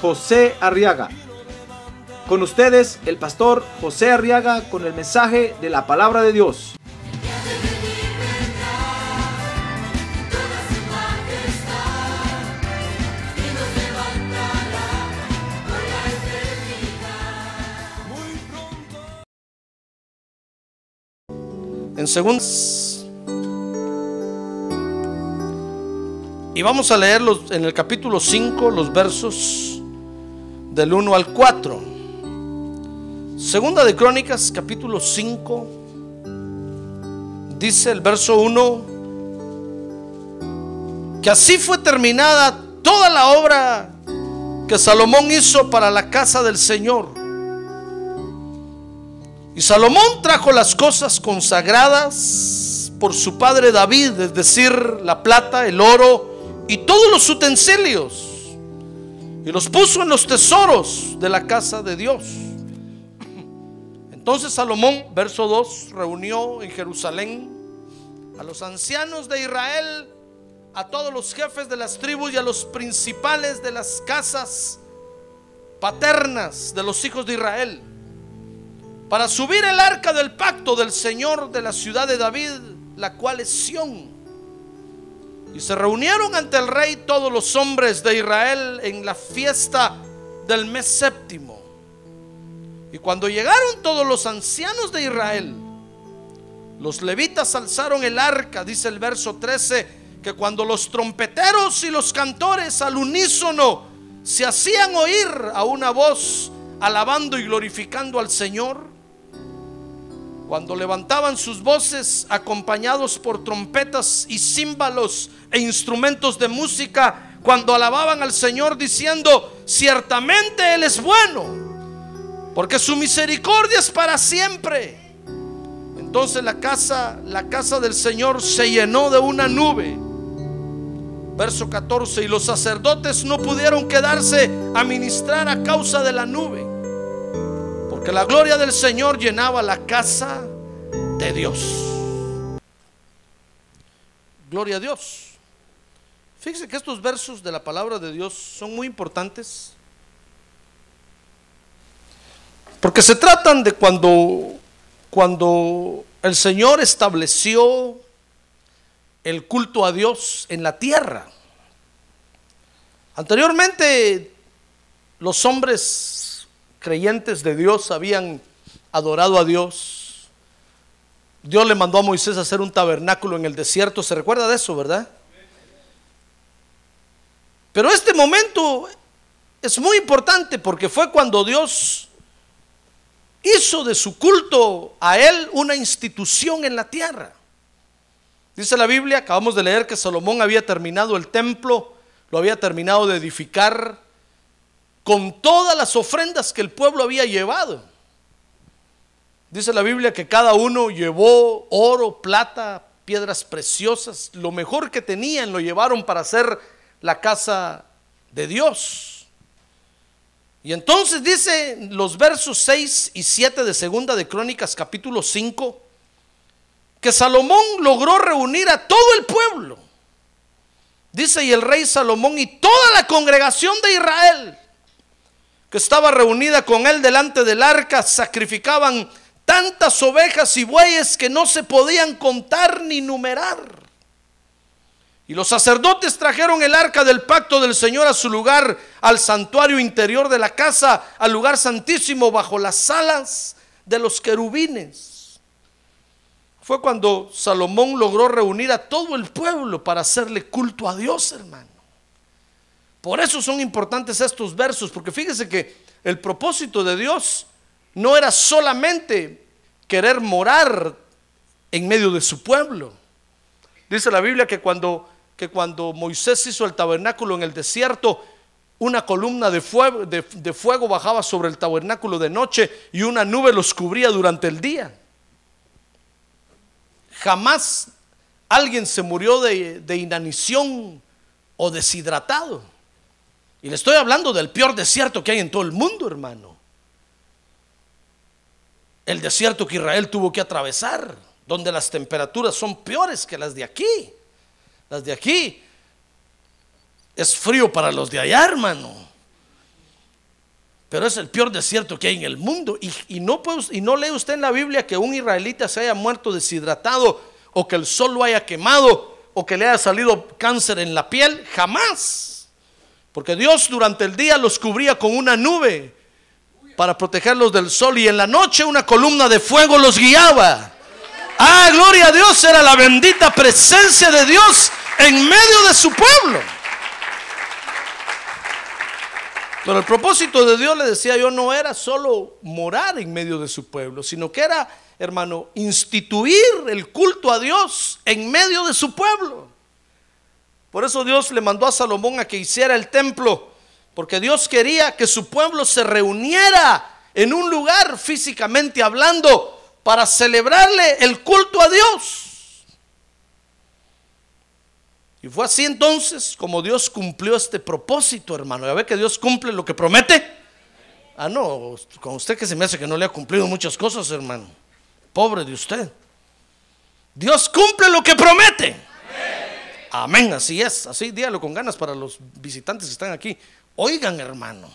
José Arriaga. Con ustedes, el pastor José Arriaga con el mensaje de la palabra de Dios. en segundos. Y vamos a leerlos en el capítulo 5, los versos del 1 al 4. Segunda de Crónicas, capítulo 5, dice el verso 1, que así fue terminada toda la obra que Salomón hizo para la casa del Señor. Y Salomón trajo las cosas consagradas por su padre David, es decir, la plata, el oro y todos los utensilios, y los puso en los tesoros de la casa de Dios. Entonces Salomón, verso 2, reunió en Jerusalén a los ancianos de Israel, a todos los jefes de las tribus y a los principales de las casas paternas de los hijos de Israel para subir el arca del pacto del Señor de la ciudad de David, la cual es Sión. Y se reunieron ante el rey todos los hombres de Israel en la fiesta del mes séptimo. Y cuando llegaron todos los ancianos de Israel, los levitas alzaron el arca, dice el verso 13, que cuando los trompeteros y los cantores al unísono se hacían oír a una voz alabando y glorificando al Señor, cuando levantaban sus voces acompañados por trompetas y címbalos e instrumentos de música, cuando alababan al Señor diciendo, ciertamente Él es bueno, porque su misericordia es para siempre. Entonces la casa, la casa del Señor se llenó de una nube. Verso 14, y los sacerdotes no pudieron quedarse a ministrar a causa de la nube que la gloria del Señor llenaba la casa de Dios. Gloria a Dios. Fíjese que estos versos de la palabra de Dios son muy importantes. Porque se tratan de cuando cuando el Señor estableció el culto a Dios en la tierra. Anteriormente los hombres creyentes de Dios habían adorado a Dios. Dios le mandó a Moisés a hacer un tabernáculo en el desierto. ¿Se recuerda de eso, verdad? Pero este momento es muy importante porque fue cuando Dios hizo de su culto a Él una institución en la tierra. Dice la Biblia, acabamos de leer que Salomón había terminado el templo, lo había terminado de edificar, con todas las ofrendas que el pueblo había llevado. Dice la Biblia que cada uno llevó oro, plata, piedras preciosas, lo mejor que tenían lo llevaron para hacer la casa de Dios. Y entonces dice los versos 6 y 7 de Segunda de Crónicas capítulo 5 que Salomón logró reunir a todo el pueblo. Dice y el rey Salomón y toda la congregación de Israel estaba reunida con él delante del arca, sacrificaban tantas ovejas y bueyes que no se podían contar ni numerar. Y los sacerdotes trajeron el arca del pacto del Señor a su lugar, al santuario interior de la casa, al lugar santísimo, bajo las alas de los querubines. Fue cuando Salomón logró reunir a todo el pueblo para hacerle culto a Dios, hermano. Por eso son importantes estos versos, porque fíjese que el propósito de Dios no era solamente querer morar en medio de su pueblo. Dice la Biblia que cuando, que cuando Moisés hizo el tabernáculo en el desierto, una columna de fuego, bajaba sobre el tabernáculo de noche y una nube los cubría durante el día. Jamás alguien se murió de inanición o deshidratado. Y le estoy hablando del peor desierto que hay en todo el mundo, hermano. El desierto que Israel tuvo que atravesar, donde las temperaturas son peores que las de aquí. Las de aquí es frío para los de allá, hermano. Pero es el peor desierto que hay en el mundo. Y, no, puede- y no lee usted en la Biblia que un israelita se haya muerto deshidratado o que el sol lo haya quemado o que le haya salido cáncer en la piel. Jamás. Porque Dios durante el día los cubría con una nube para protegerlos del sol y en la noche una columna de fuego los guiaba. Ah, gloria a Dios, era la bendita presencia de Dios en medio de su pueblo. Pero el propósito de Dios, le decía yo, no era solo morar en medio de su pueblo, sino que era, hermano, instituir el culto a Dios en medio de su pueblo. Por eso Dios le mandó a Salomón a que hiciera el templo, porque Dios quería que su pueblo se reuniera en un lugar físicamente hablando para celebrarle el culto a Dios. Y fue así entonces como Dios cumplió este propósito, hermano. ¿Ya ve que Dios cumple lo que promete? Ah, no, con usted que se me hace que no le ha cumplido muchas cosas, hermano. Pobre de usted. Dios cumple lo que promete. Amén, así es. Así dígalo con ganas para los visitantes que están aquí. Oigan, hermano.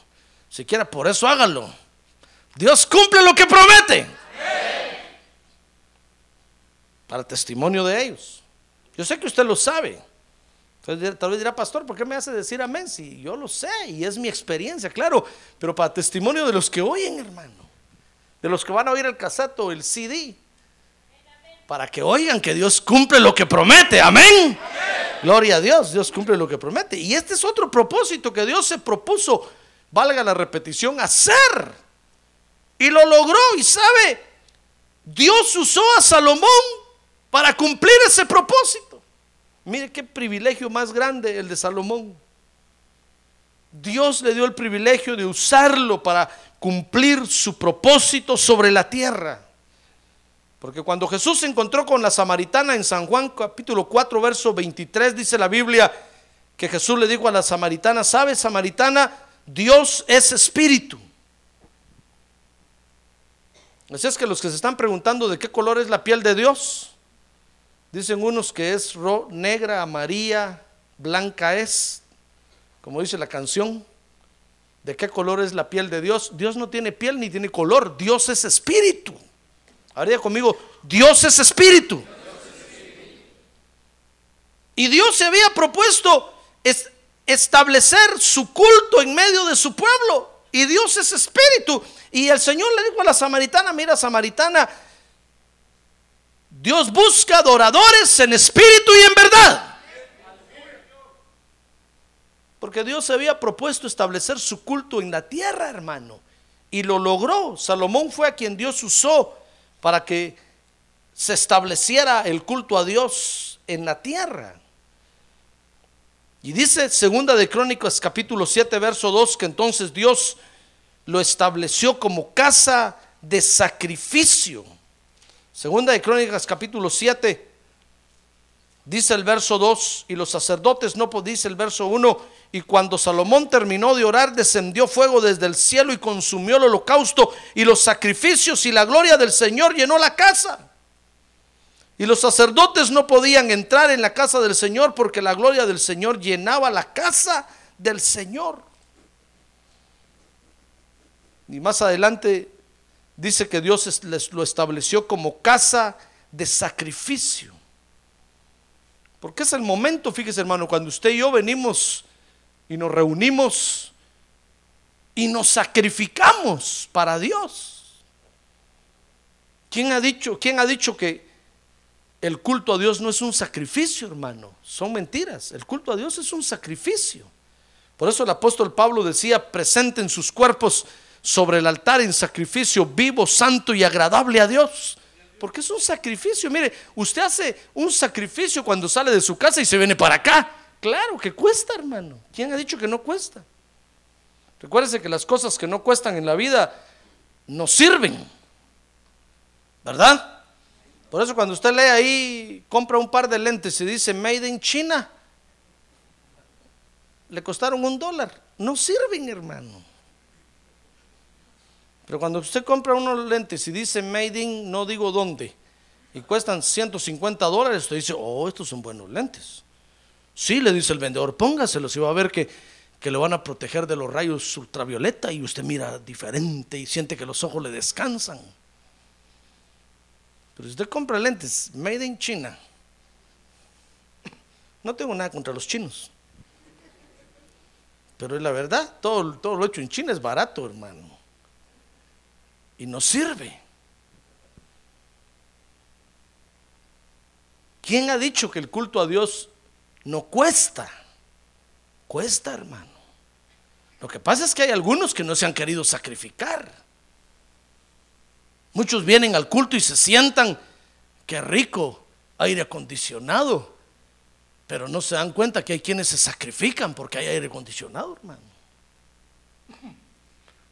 Siquiera por eso hágalo. Dios cumple lo que promete. Para testimonio de ellos. Yo sé que usted lo sabe. Tal vez dirá, pastor, ¿por qué me hace decir amén? Si yo lo sé y es mi experiencia, claro, pero para testimonio de los que oyen, hermano, de los que van a oír el cassette o el CD, para que oigan que Dios cumple lo que promete, amén. Gloria a Dios, Dios cumple lo que promete. Y este es otro propósito que Dios se propuso, valga la repetición, hacer. Y lo logró, y sabe, Dios usó a Salomón para cumplir ese propósito. Mire qué privilegio más grande el de Salomón. Dios le dio el privilegio de usarlo para cumplir su propósito sobre la tierra. Porque cuando Jesús se encontró con la samaritana en San Juan capítulo 4 verso 23 dice la Biblia que Jesús le dijo a la samaritana, ¿sabes samaritana? Dios es espíritu. Así es que los que se están preguntando de qué color es la piel de Dios, Dicen unos que es ro- negra, amarilla, blanca es, como dice la canción. ¿De qué color es la piel de Dios? Dios no tiene piel ni tiene color, Dios es espíritu. Haría conmigo, Dios es espíritu. Y Dios se había propuesto es- establecer su culto en medio de su pueblo. Y Dios es espíritu. Y el Señor le dijo a la samaritana, mira samaritana, Dios busca adoradores en espíritu y en verdad. Porque Dios se había propuesto establecer su culto en la tierra, hermano. Y lo logró. Salomón fue a quien Dios usó para que se estableciera el culto a Dios en la tierra. Y dice segunda de Crónicas capítulo 7 verso 2 que entonces Dios lo estableció como casa de sacrificio. Segunda de Crónicas capítulo 7 dice el verso 2 y los sacerdotes no dice el verso 1 y cuando Salomón terminó de orar descendió fuego desde el cielo y consumió el holocausto y los sacrificios y la gloria del Señor llenó la casa. Y los sacerdotes no podían entrar en la casa del Señor porque la gloria del Señor llenaba la casa del Señor. Y más adelante dice que Dios lo estableció como casa de sacrificio. Porque es el momento, fíjese hermano, cuando usted y yo venimos y nos reunimos y nos sacrificamos para Dios. ¿Quién ha dicho, quién ha dicho que el culto a Dios no es un sacrificio, hermano? Son mentiras. El culto a Dios es un sacrificio. Por eso el apóstol Pablo decía, presenten sus cuerpos sobre el altar en sacrificio vivo, santo y agradable a Dios. Porque es un sacrificio. Mire, usted hace un sacrificio cuando sale de su casa y se viene para acá. Claro que cuesta, hermano. ¿Quién ha dicho que no cuesta? Recuérdese que las cosas que no cuestan en la vida no sirven. ¿Verdad? Por eso cuando usted lee ahí, compra un par de lentes y dice Made in China, le costaron un dólar. No sirven, hermano. Pero cuando usted compra unos lentes y dice Made in, no digo dónde, y cuestan 150 dólares, usted dice, oh, estos son buenos lentes. Sí, le dice el vendedor, póngaselos y va a ver que, que lo van a proteger de los rayos ultravioleta y usted mira diferente y siente que los ojos le descansan. Pero si usted compra lentes made in China, no tengo nada contra los chinos. Pero es la verdad, todo, todo lo hecho en China es barato, hermano. Y no sirve. ¿Quién ha dicho que el culto a Dios no cuesta? Cuesta, hermano. Lo que pasa es que hay algunos que no se han querido sacrificar. Muchos vienen al culto y se sientan, qué rico, aire acondicionado. Pero no se dan cuenta que hay quienes se sacrifican porque hay aire acondicionado, hermano.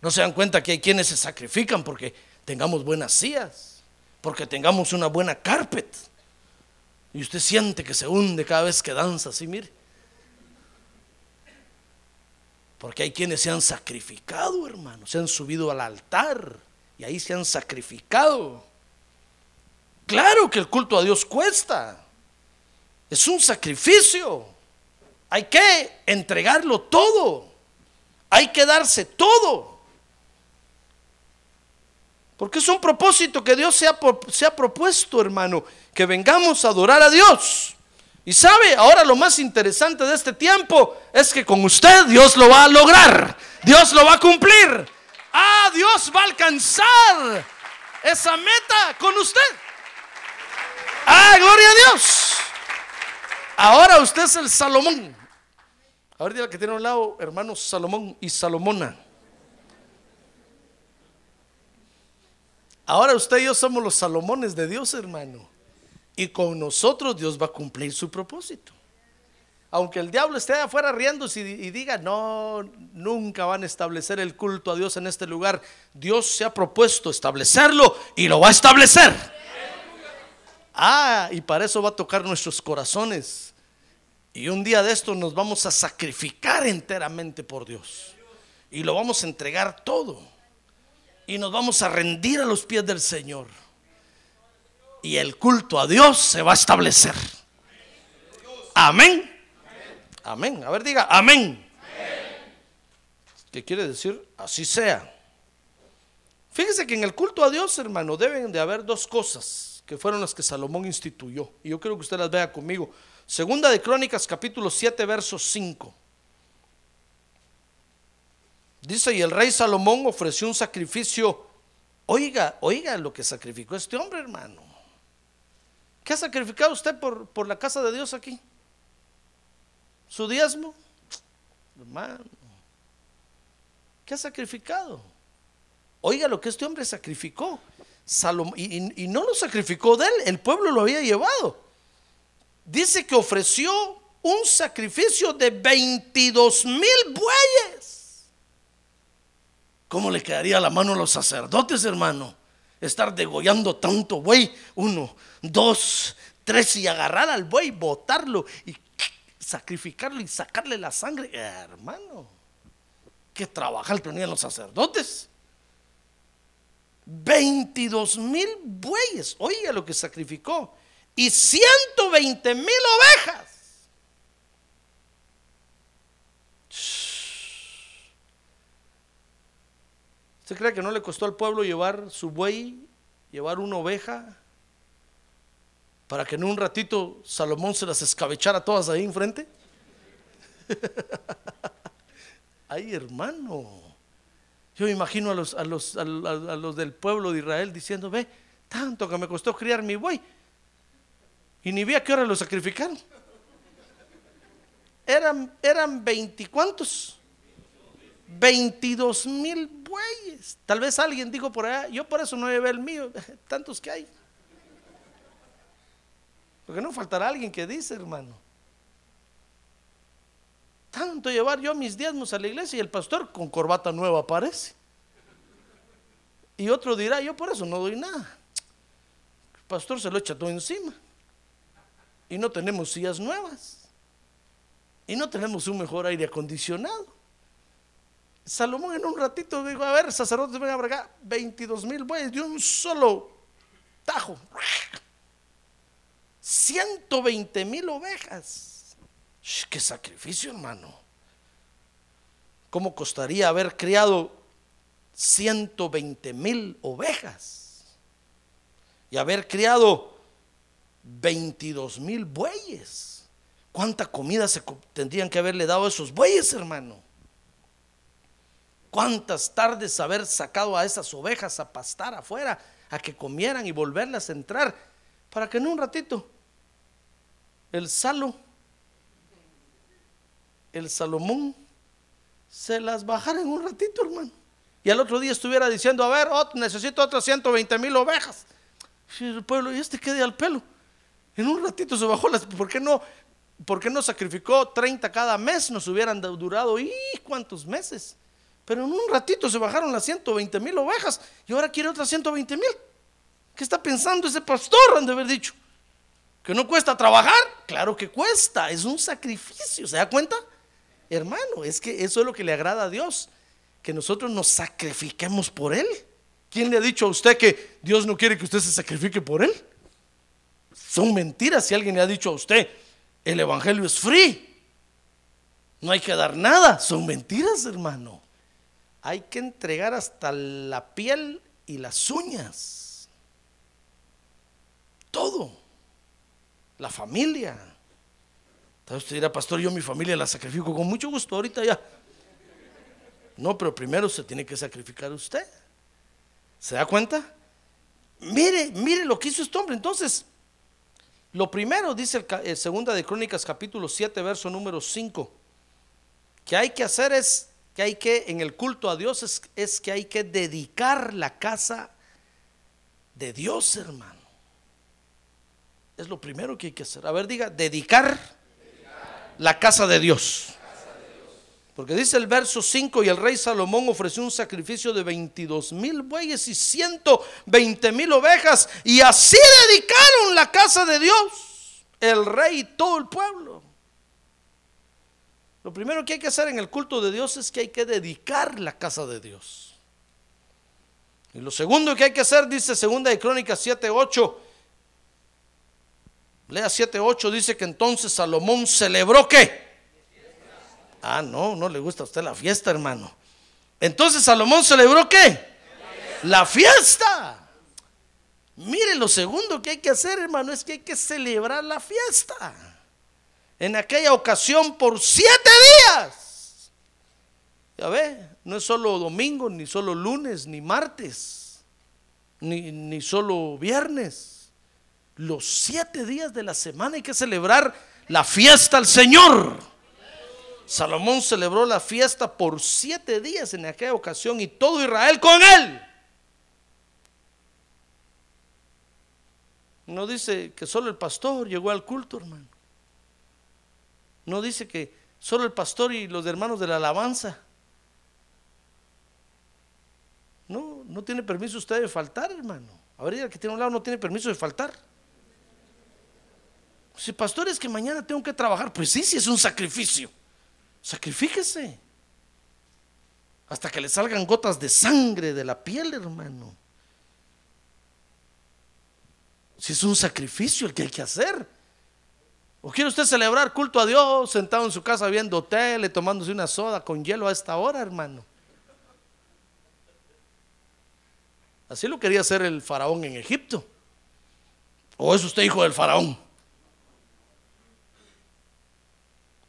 No se dan cuenta que hay quienes se sacrifican porque tengamos buenas sillas, porque tengamos una buena carpet. Y usted siente que se hunde cada vez que danza, así mire. Porque hay quienes se han sacrificado, hermano, se han subido al altar y ahí se han sacrificado. Claro que el culto a Dios cuesta. Es un sacrificio. Hay que entregarlo todo. Hay que darse todo. Porque es un propósito que Dios se ha, se ha, propuesto, hermano, que vengamos a adorar a Dios. Y sabe, ahora lo más interesante de este tiempo es que con usted Dios lo va a lograr. Dios lo va a cumplir. Ah, Dios va a alcanzar esa meta con usted. Ah, gloria a Dios. Ahora usted es el Salomón. Ahora diga que tiene a un lado, hermanos Salomón y Salomona. Ahora usted y yo somos los Salomones de Dios, hermano. Y con nosotros Dios va a cumplir su propósito. Aunque el diablo esté afuera riéndose y diga, no, nunca van a establecer el culto a Dios en este lugar, Dios se ha propuesto establecerlo y lo va a establecer. Ah, y para eso va a tocar nuestros corazones. Y un día de esto nos vamos a sacrificar enteramente por Dios. Y lo vamos a entregar todo. Y nos vamos a rendir a los pies del Señor. Y el culto a Dios se va a establecer. Amén. Amén. A ver, diga, amén. ¿Qué quiere decir? Así sea. Fíjese que en el culto a Dios, hermano, deben de haber dos cosas que fueron las que Salomón instituyó. Y yo quiero que usted las vea conmigo. Segunda de Crónicas, capítulo 7, verso 5. Dice, y el rey Salomón ofreció un sacrificio. Oiga, oiga lo que sacrificó este hombre, hermano. ¿Qué ha sacrificado usted por, por la casa de Dios aquí? su diezmo, hermano, ¿qué ha sacrificado? Oiga lo que este hombre sacrificó. y, no lo sacrificó de él, el pueblo lo había llevado. Dice que ofreció un sacrificio de 22 mil bueyes. ¿Cómo le quedaría la mano a los sacerdotes, hermano? Estar degollando tanto buey, uno, dos, tres, y agarrar al buey, botarlo y sacrificarlo y sacarle la sangre. hermano, que trabajar tenían los sacerdotes. 22 mil bueyes, oiga lo que sacrificó, y 120 mil ovejas. ¿Usted cree que no le costó al pueblo llevar su buey, llevar una oveja, para que en un ratito Salomón se las escabechara todas ahí enfrente? Ay, hermano. Yo imagino a los, a, los, a, del pueblo de Israel diciendo, ve, tanto que me costó criar mi buey. Y ni vi a qué hora lo sacrificaron. Eran, eran veinticuantos. Veintidós mil bueyes. Tal vez alguien dijo por allá, yo por eso no llevé el mío, tantos que hay. Porque no faltará alguien que dice, hermano. tanto llevar yo mis diezmos a la iglesia y el pastor con corbata nueva aparece. Y otro dirá, yo por eso no doy nada. El pastor se lo echa todo encima. Y no tenemos sillas nuevas. Y no tenemos un mejor aire acondicionado. Salomón en un ratito dijo, a ver, sacerdotes, vengan para acá, 22 mil bueyes de un solo tajo. 120 mil ovejas. ¡Qué sacrificio, hermano! ¿Cómo costaría haber criado 120 mil ovejas? Y haber criado 22 mil bueyes. ¿Cuánta comida se tendrían que haberle dado a esos bueyes, hermano? ¿Cuántas tardes haber sacado a esas ovejas a pastar afuera, a que comieran y volverlas a entrar, para que en un ratito el Salo, el Salomón, se las bajara en un ratito, hermano? Y al otro día estuviera diciendo, a ver, necesito otras 120 mil ovejas. Y el pueblo, y este quede al pelo. En un ratito se bajó las. ¿Por qué no, por qué no sacrificó 30 cada mes? Nos hubieran du- durado, ¿y cuántos meses? Pero en un ratito se bajaron las 120 mil ovejas y ahora quiere otras 120 mil. ¿Qué está pensando ese pastor? Han de haber dicho. ¿Que no cuesta trabajar? Claro que cuesta, es un sacrificio. ¿Se da cuenta? Hermano, es que eso es lo que le agrada a Dios, que nosotros nos sacrifiquemos por Él. ¿Quién le ha dicho a usted que Dios no quiere que usted se sacrifique por Él? Son mentiras si alguien le ha dicho a usted, el Evangelio es free. No hay que dar nada. Son mentiras, hermano. Hay que entregar hasta la piel y las uñas. Todo. La familia. Entonces usted dirá, pastor, yo mi familia la sacrifico con mucho gusto ahorita ya. No, pero primero se tiene que sacrificar usted. ¿Se da cuenta? Mire, mire lo que hizo este hombre. Entonces, lo primero, dice el, eh, segunda de Crónicas capítulo 7, verso número 5, que hay que hacer es, que hay que, en el culto a Dios, es, que hay que dedicar la casa de Dios, hermano. Es lo primero que hay que hacer. A ver, diga, dedicar la casa de Dios. Porque dice el verso 5, y el rey Salomón ofreció un sacrificio de 22 mil bueyes y 120 mil ovejas, y así dedicaron la casa de Dios, el rey y todo el pueblo. Lo primero que hay que hacer en el culto de Dios es que hay que dedicar la casa de Dios. Y lo segundo que hay que hacer, dice segunda de Crónicas 7, 8. Lea 7, 8, dice que entonces Salomón celebró qué? Ah, no, no le gusta a usted la fiesta, hermano. Entonces Salomón celebró qué? La fiesta. Mire, lo segundo que hay que hacer, hermano, es que hay que celebrar la fiesta. En aquella ocasión por siete días. Ya ve, no es solo domingo, ni solo lunes, ni martes, ni, ni solo viernes. Los siete días de la semana hay que celebrar la fiesta al Señor. Salomón celebró la fiesta por siete días en aquella ocasión y todo Israel con él. No dice que solo el pastor llegó al culto, hermano. No dice que solo el pastor y los hermanos de la alabanza. No, no tiene permiso usted de faltar, hermano. Ahorita el que tiene un lado no tiene permiso de faltar. Si pastor es que mañana tengo que trabajar, pues sí, sí es un sacrificio. Sacrifíquese. Hasta que le salgan gotas de sangre de la piel, hermano. Si es un sacrificio el que hay que hacer. ¿O quiere usted celebrar culto a Dios sentado en su casa viendo tele, tomándose una soda con hielo a esta hora, hermano? Así lo quería hacer el faraón en Egipto. ¿O es usted hijo del faraón?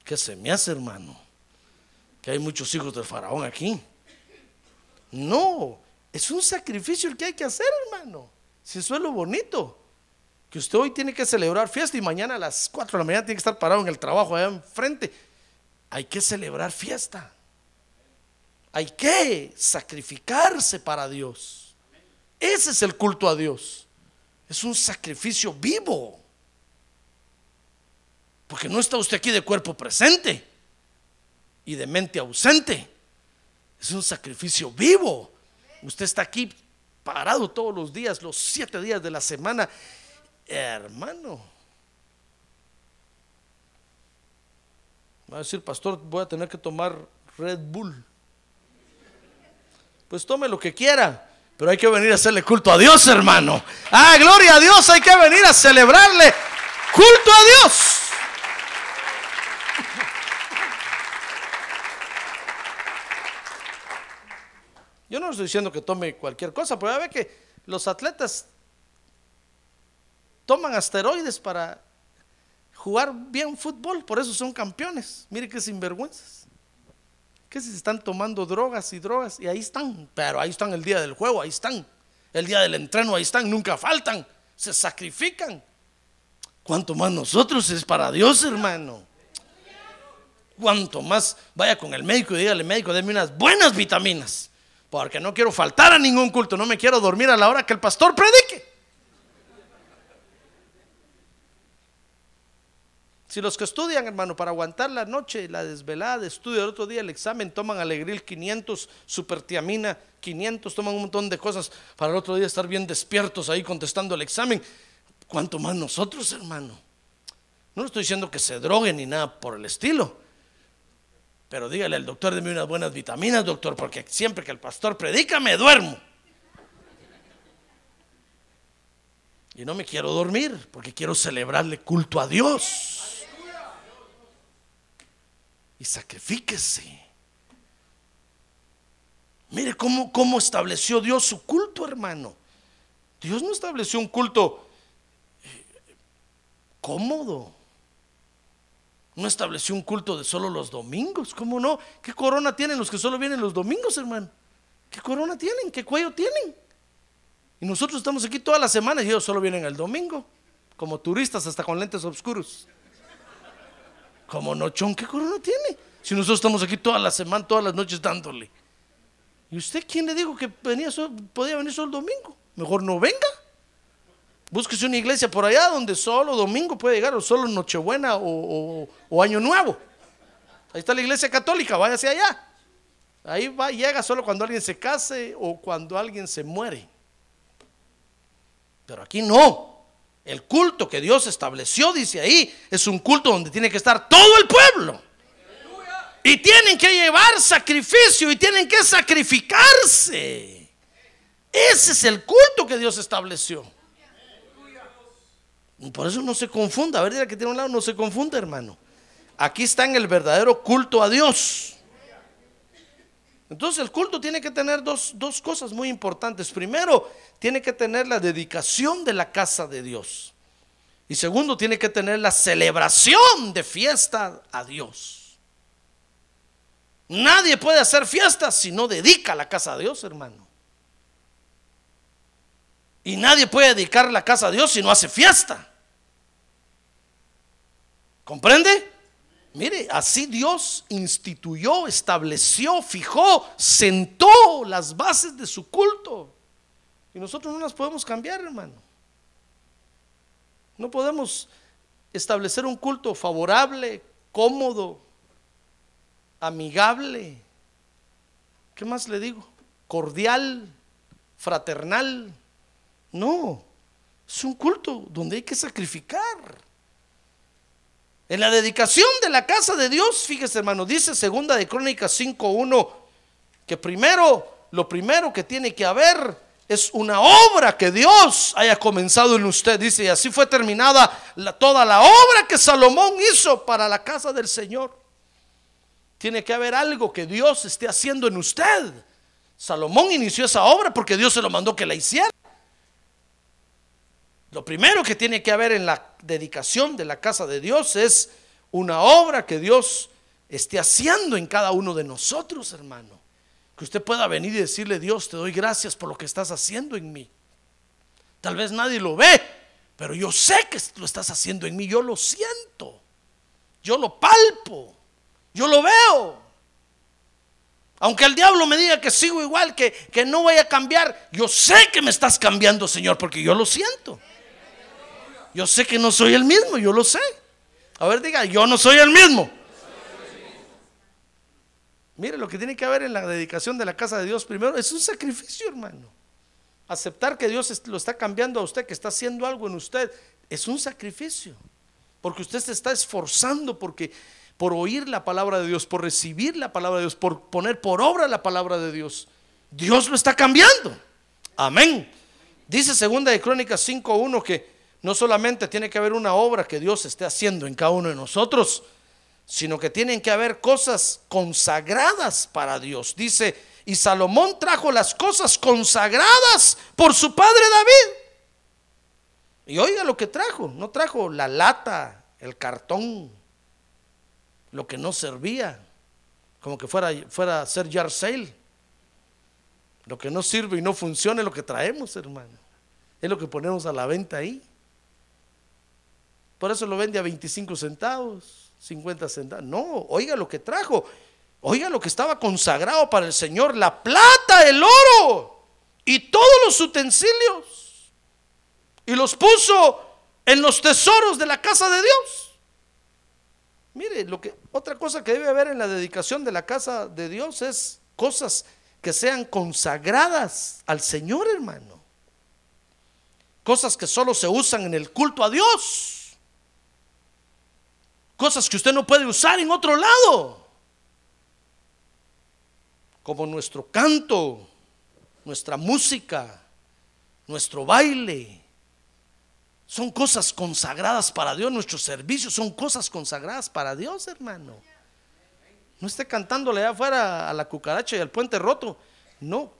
¿Qué se me hace, hermano? Que hay muchos hijos del faraón aquí. No, es un sacrificio el que hay que hacer, hermano. Si eso es lo bonito. Que usted hoy tiene que celebrar fiesta y mañana a las 4 de la mañana tiene que estar parado en el trabajo allá enfrente. Hay que celebrar fiesta. Hay que sacrificarse para Dios. Ese es el culto a Dios. Es un sacrificio vivo. Porque no está usted aquí de cuerpo presente. y de mente ausente. Es un sacrificio vivo. Usted está aquí parado todos los días, los siete días de la semana. Hermano. Va a decir, pastor, voy a tener que tomar Red Bull. Pues tome lo que quiera. Pero hay que venir a hacerle culto a Dios, hermano. Ah, gloria a Dios. Hay que venir a celebrarle culto a Dios. Yo no estoy diciendo que tome cualquier cosa, pero ya ve que los atletas toman asteroides para jugar bien fútbol, por eso son campeones. Mire qué sinvergüenzas. Que si están tomando drogas y drogas, y ahí están, pero ahí están el día del juego, ahí están. El día del entreno, ahí están, nunca faltan, se sacrifican. Cuanto más nosotros es para Dios, hermano. Cuanto más vaya con el médico y dígale, médico, déme unas buenas vitaminas porque no quiero faltar a ningún culto, no me quiero dormir a la hora que el pastor predique. Si los que estudian, hermano, para aguantar la noche, la desvelada de estudio, el otro día el examen, toman alegril 500, supertiamina 500, toman un montón de cosas para el otro día estar bien despiertos ahí contestando el examen. ¿Cuánto más nosotros, hermano? No estoy diciendo que se droguen ni nada por el estilo, pero dígale al doctor, deme unas buenas vitaminas, doctor, porque siempre que el pastor predica me duermo. Y no me quiero dormir, porque quiero celebrarle culto a Dios. Y sacrifíquese. Mire cómo, cómo estableció Dios su culto, hermano. Dios no estableció un culto eh, cómodo. No estableció un culto de solo los domingos. ¿Cómo no? ¿Qué corona tienen los que solo vienen los domingos, hermano? ¿Qué corona tienen? ¿Qué cuello tienen? Y nosotros estamos aquí todas las semanas y ellos solo vienen el domingo, como turistas hasta con lentes oscuros. Como nochón, ¿qué corona tiene? Si nosotros estamos aquí todas las semanas, todas las noches dándole. ¿Y usted quién le dijo que venía podía venir solo el domingo? Mejor no venga. Búsquese una iglesia por allá donde solo domingo puede llegar, o solo Nochebuena o, Año Nuevo. Ahí está la iglesia católica, váyase allá. Ahí va, llega solo cuando alguien se case o cuando alguien se muere. Pero aquí no. El culto que Dios estableció, dice ahí, es un culto donde tiene que estar todo el pueblo. Y tienen que llevar sacrificio y tienen que sacrificarse. Ese es el culto que Dios estableció. Por eso no se confunda. A ver, que tiene un lado, no se confunda, hermano. Aquí está en el verdadero culto a Dios. Entonces el culto tiene que tener dos, dos, cosas muy importantes. Primero, tiene que tener la dedicación de la casa de Dios. Y segundo, tiene que tener la celebración de fiesta a Dios. Nadie puede hacer fiesta si no dedica la casa a Dios, hermano. Y nadie puede dedicar la casa a Dios si no hace fiesta. ¿Comprende? Mire, así Dios instituyó, estableció, fijó, sentó las bases de su culto. Y nosotros no las podemos cambiar, hermano. No podemos establecer un culto favorable, cómodo, amigable. ¿Qué más le digo? Cordial, fraternal. No, es un culto donde hay que sacrificar. En la dedicación de la casa de Dios, fíjese hermano, dice segunda de Crónicas 5.1, que primero, lo primero que tiene que haber es una obra que Dios haya comenzado en usted. Dice, y así fue terminada toda la obra que Salomón hizo para la casa del Señor. Tiene que haber algo que Dios esté haciendo en usted. Salomón inició esa obra porque Dios se lo mandó que la hiciera. Lo primero que tiene que haber en la dedicación de la casa de Dios es una obra que Dios esté haciendo en cada uno de nosotros, hermano. Que usted pueda venir y decirle, Dios, te doy gracias por lo que estás haciendo en mí. Tal vez nadie lo ve, pero yo sé que lo estás haciendo en mí, yo lo siento, yo lo palpo, yo lo veo. Aunque el diablo me diga que sigo igual, que, que no voy a cambiar, yo sé que me estás cambiando, Señor, porque yo lo siento. Yo sé que no soy el mismo, yo lo sé. A ver, diga, yo no soy el mismo. Mire, lo que tiene que haber en la dedicación de la casa de Dios primero es un sacrificio, hermano. Aceptar que Dios lo está cambiando a usted, que está haciendo algo en usted, es un sacrificio. Porque usted se está esforzando porque por oír la palabra de Dios, por recibir la palabra de Dios, por poner por obra la palabra de Dios. Dios lo está cambiando. Amén. Dice segunda de Crónicas 5:1 que no solamente tiene que haber una obra que Dios esté haciendo en cada uno de nosotros, sino que tienen que haber cosas consagradas para Dios. Dice, y Salomón trajo las cosas consagradas por su padre David. Y oiga lo que trajo, no trajo la lata, el cartón, lo que no servía, como que fuera, fuera a ser yard sale. Lo que no sirve y no funciona es lo que traemos, hermano. Es lo que ponemos a la venta ahí. Por eso lo vende a 25 centavos, 50 centavos. No, oiga lo que trajo. Oiga lo que estaba consagrado para el Señor, la plata, el oro y todos los utensilios. Y los puso en los tesoros de la casa de Dios. Mire, lo que otra cosa que debe haber en la dedicación de la casa de Dios es cosas que sean consagradas al Señor, hermano. Cosas que solo se usan en el culto a Dios. Cosas que usted no puede usar en otro lado. Como nuestro canto, nuestra música, nuestro baile. Son cosas consagradas para Dios. Nuestros servicios son cosas consagradas para Dios, hermano. No esté cantándole allá afuera a la cucaracha y al puente roto. No.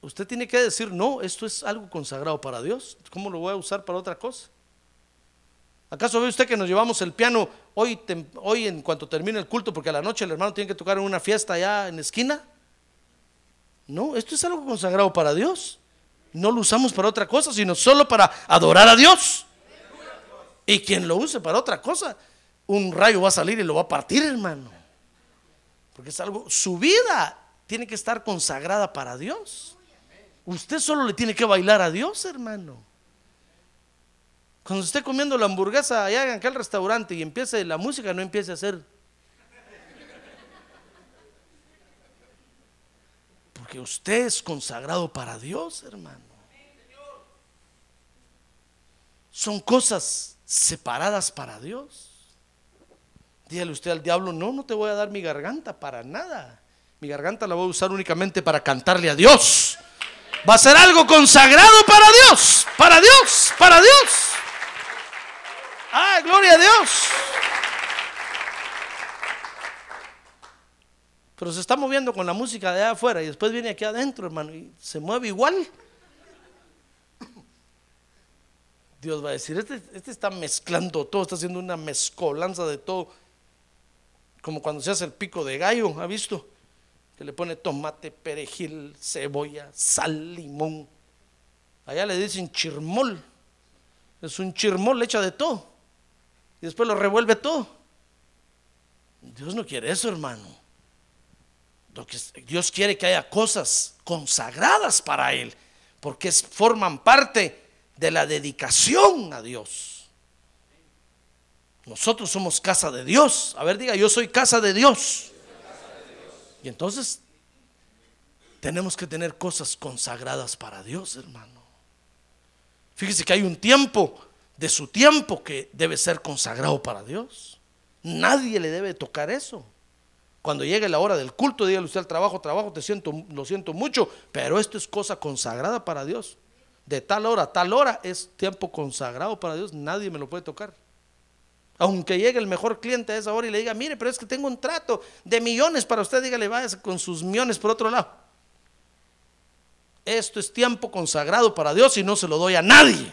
Usted tiene que decir, no, esto es algo consagrado para Dios. ¿Cómo lo voy a usar para otra cosa? ¿Acaso ve usted que nos llevamos el piano hoy, hoy en cuanto termine el culto, porque a la noche el hermano tiene que tocar en una fiesta allá en la esquina? No, esto es algo consagrado para Dios. No lo usamos para otra cosa, sino solo para adorar a Dios. Y quien lo use para otra cosa, un rayo va a salir y lo va a partir, hermano. Porque es algo, su vida tiene que estar consagrada para Dios. Usted solo le tiene que bailar a Dios, hermano. Cuando esté comiendo la hamburguesa allá en aquel restaurante y empiece la música, no empiece a hacer. Porque usted es consagrado para Dios, hermano. Son cosas separadas para Dios. Dígale usted al diablo, no, no te voy a dar mi garganta para nada. Mi garganta la voy a usar únicamente para cantarle a Dios. Va a ser algo consagrado para Dios, para Dios, para Dios. ¡Ah, gloria a Dios! Pero se está moviendo con la música de allá afuera y después viene aquí adentro, hermano, y se mueve igual. Dios va a decir, este, este está mezclando todo, está haciendo una mezcolanza de todo. Como cuando se hace el pico de gallo, ¿ha visto? Que le pone tomate, perejil, cebolla, sal, limón. Allá le dicen chirmol. Es un chirmol hecha de todo. Y después lo revuelve todo. Dios no quiere eso, hermano. Dios quiere que haya cosas consagradas para Él, porque forman parte de la dedicación a Dios. Nosotros somos casa de Dios. A ver, diga, yo soy casa de Dios. Y entonces tenemos que tener cosas consagradas para Dios, hermano. Fíjese que hay un tiempo de su tiempo que debe ser consagrado para Dios. Nadie le debe tocar eso. Cuando llegue la hora del culto, dígale usted al trabajo, trabajo, te siento, lo siento mucho, pero esto es cosa consagrada para Dios. De tal hora a tal hora es tiempo consagrado para Dios, nadie me lo puede tocar. Aunque llegue el mejor cliente a esa hora y le diga, mire, pero es que tengo un trato de millones para usted, dígale, vaya con sus millones por otro lado. Esto es tiempo consagrado para Dios y no se lo doy a nadie.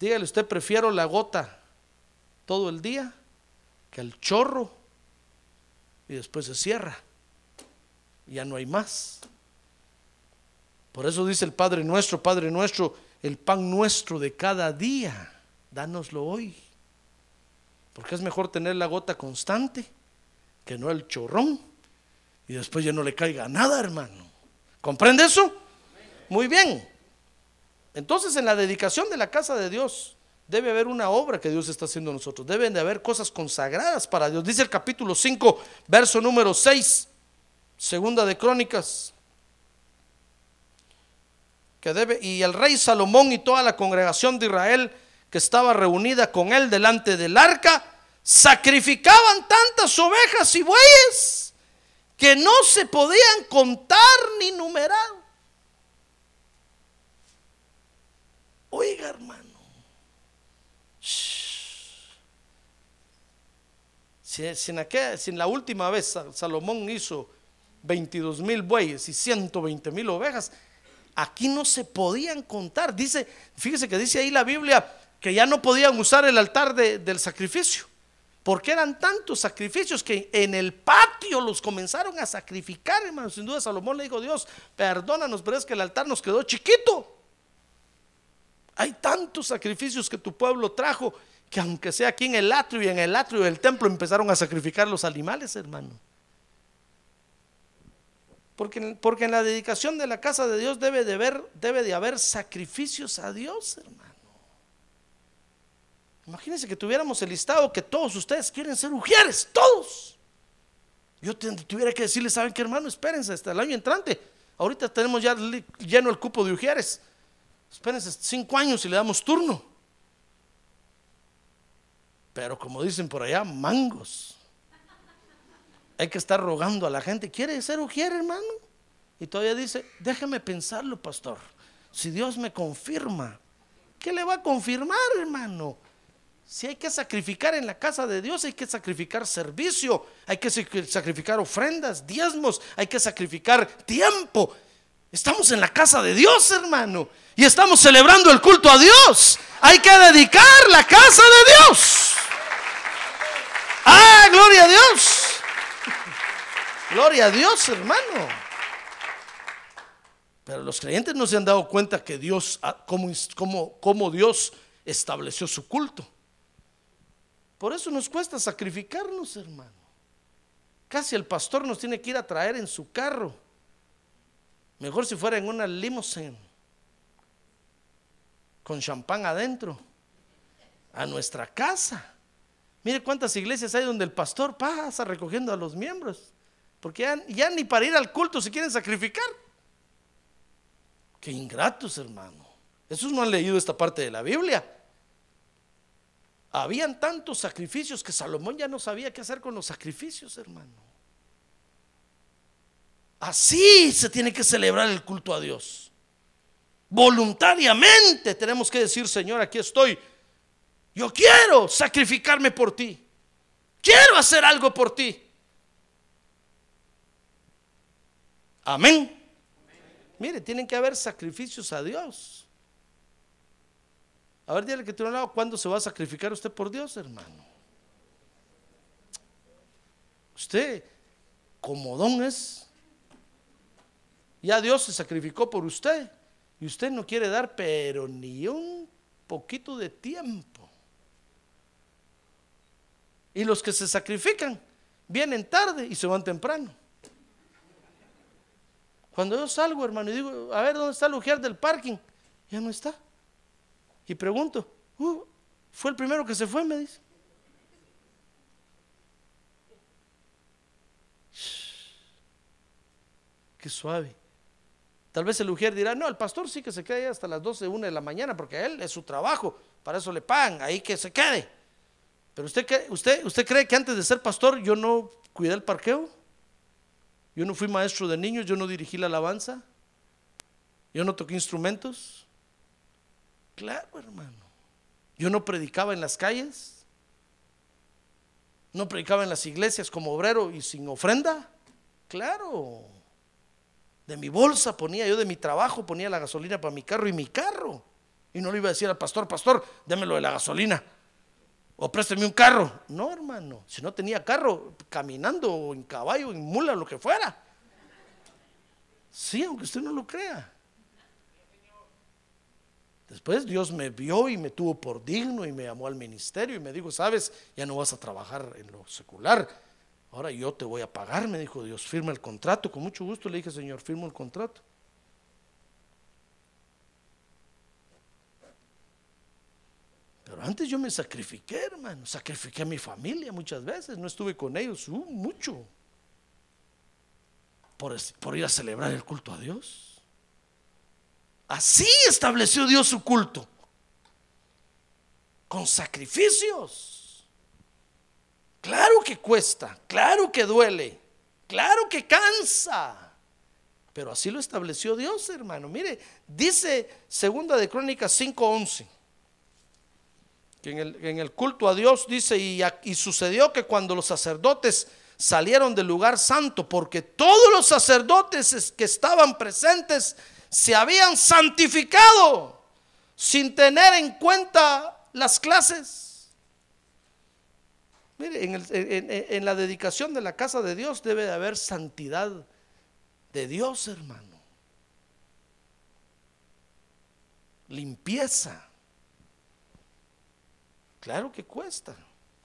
Dígale usted, prefiero la gota todo el día que el chorro y después se cierra. Ya no hay más. Por eso dice el Padre nuestro, Padre nuestro, el pan nuestro de cada día, dánoslo hoy. Porque es mejor tener la gota constante que no el chorrón. Y después ya no le caiga nada, hermano. ¿Comprende eso? Muy bien. Entonces en la dedicación de la casa de Dios Debe haber una obra que Dios está haciendo en nosotros. Deben de haber cosas consagradas para Dios. Dice el capítulo 5, verso número 6, segunda de Crónicas. Que debe, y el rey Salomón y toda la congregación de Israel que estaba reunida con él delante del arca, sacrificaban tantas ovejas y bueyes que no se podían contar ni numerar. Oiga, hermano. Si, si en aquella- si en la última vez Sa- Salomón hizo 22 mil bueyes y 120 mil ovejas, aquí no se podían contar. Dice, fíjese que dice ahí la Biblia que ya no podían usar el altar de- del sacrificio. Porque eran tantos sacrificios que en el patio los comenzaron a sacrificar, hermano. Sin duda Salomón le dijo, Dios, perdónanos, pero es que el altar nos quedó chiquito. Hay tantos sacrificios que tu pueblo trajo que aunque sea aquí en el atrio y en el atrio del templo empezaron a sacrificar los animales, hermano. Porque, porque en la dedicación de la casa de Dios debe de, haber, debe de haber sacrificios a Dios, hermano. Imagínense que tuviéramos el listado que todos ustedes quieren ser ujieres, todos. Yo tuviera que decirles, ¿saben qué, hermano? Espérense hasta el año entrante. Ahorita tenemos ya lleno el cupo de ujieres. Espérense cinco años y le damos turno. Pero como dicen por allá, mangos. Hay que estar rogando a la gente. ¿Quiere ser ujier, hermano? Y todavía dice, déjeme pensarlo, pastor. Si Dios me confirma, ¿qué le va a confirmar, hermano? Si hay que sacrificar en la casa de Dios, hay que sacrificar servicio, hay que sac- sacrificar ofrendas, diezmos, hay que sacrificar tiempo. Estamos en la casa de Dios, hermano, y estamos celebrando el culto a Dios. Hay que dedicar la casa de Dios. Ah, gloria a Dios. Gloria a Dios, hermano. Pero los creyentes no se han dado cuenta que Dios, ah, cómo, cómo- cómo Dios estableció su culto. Por eso nos cuesta sacrificarnos, hermano. Casi el pastor nos tiene que ir a traer en su carro. Mejor si fuera en una limusine. Con champán adentro. A nuestra casa. Mire cuántas iglesias hay donde el pastor pasa recogiendo a los miembros. Porque ya, ya ni para ir al culto se quieren sacrificar. Qué ingratos, hermano. Esos no han leído esta parte de la Biblia. Habían tantos sacrificios que Salomón ya no sabía qué hacer con los sacrificios, hermano. Así se tiene que celebrar el culto a Dios. Voluntariamente tenemos que decir, Señor, aquí estoy. Yo quiero sacrificarme por ti. Quiero hacer algo por ti. Amén. Mire, tienen que haber sacrificios a Dios. A ver, dígale que tiene un lado, ¿cuándo se va a sacrificar usted por Dios, hermano? Usted, como don es, ya Dios se sacrificó por usted y usted no quiere dar, pero ni un poquito de tiempo. Y los que se sacrifican vienen tarde y se van temprano. Cuando yo salgo, hermano, y digo, a ver, ¿dónde está el ujier del parking? Ya no está. Y pregunto, "Uh, fue el primero que se fue, me dice. Qué suave. Tal vez el ujier dirá, no, el pastor sí que se quede hasta las 12, 1 de la mañana, porque él es su trabajo, para eso le pagan, ahí que se quede. Pero usted, usted, usted cree que antes de ser pastor yo no cuidé el parqueo? Yo no fui maestro de niños, yo no dirigí la alabanza, yo no toqué instrumentos. Claro, hermano. Yo no predicaba en las calles, no predicaba en las iglesias como obrero y sin ofrenda. Claro. De mi bolsa ponía yo de mi trabajo, ponía la gasolina para mi carro y mi carro. Y no le iba a decir al pastor, pastor, démelo de la gasolina. O présteme un carro. No, hermano. Si no tenía carro, caminando, o en caballo, en mula, lo que fuera. Sí, aunque usted no lo crea. Después Dios me vio y me tuvo por digno y me llamó al ministerio y me dijo, sabes, ya no vas a trabajar en lo secular. Ahora yo te voy a pagar, me dijo Dios, firma el contrato. Con mucho gusto le dije, Señor, firmo el contrato. Pero Antes yo me sacrifiqué, hermano. Sacrifiqué a mi familia muchas veces. No estuve con ellos uh, mucho. Por, por ir a celebrar el culto a Dios. Así estableció Dios su culto. Con sacrificios. Claro que cuesta, claro que duele, claro que cansa. Pero así lo estableció Dios, hermano. Mire, dice segunda de Crónicas 5:11 que en el, culto a Dios dice, y, y sucedió que cuando los sacerdotes salieron del lugar santo, porque todos los sacerdotes que estaban presentes se habían santificado sin tener en cuenta las clases. Mire, en, la dedicación de la casa de Dios debe de haber santidad de Dios, hermano. Limpieza. Claro que cuesta,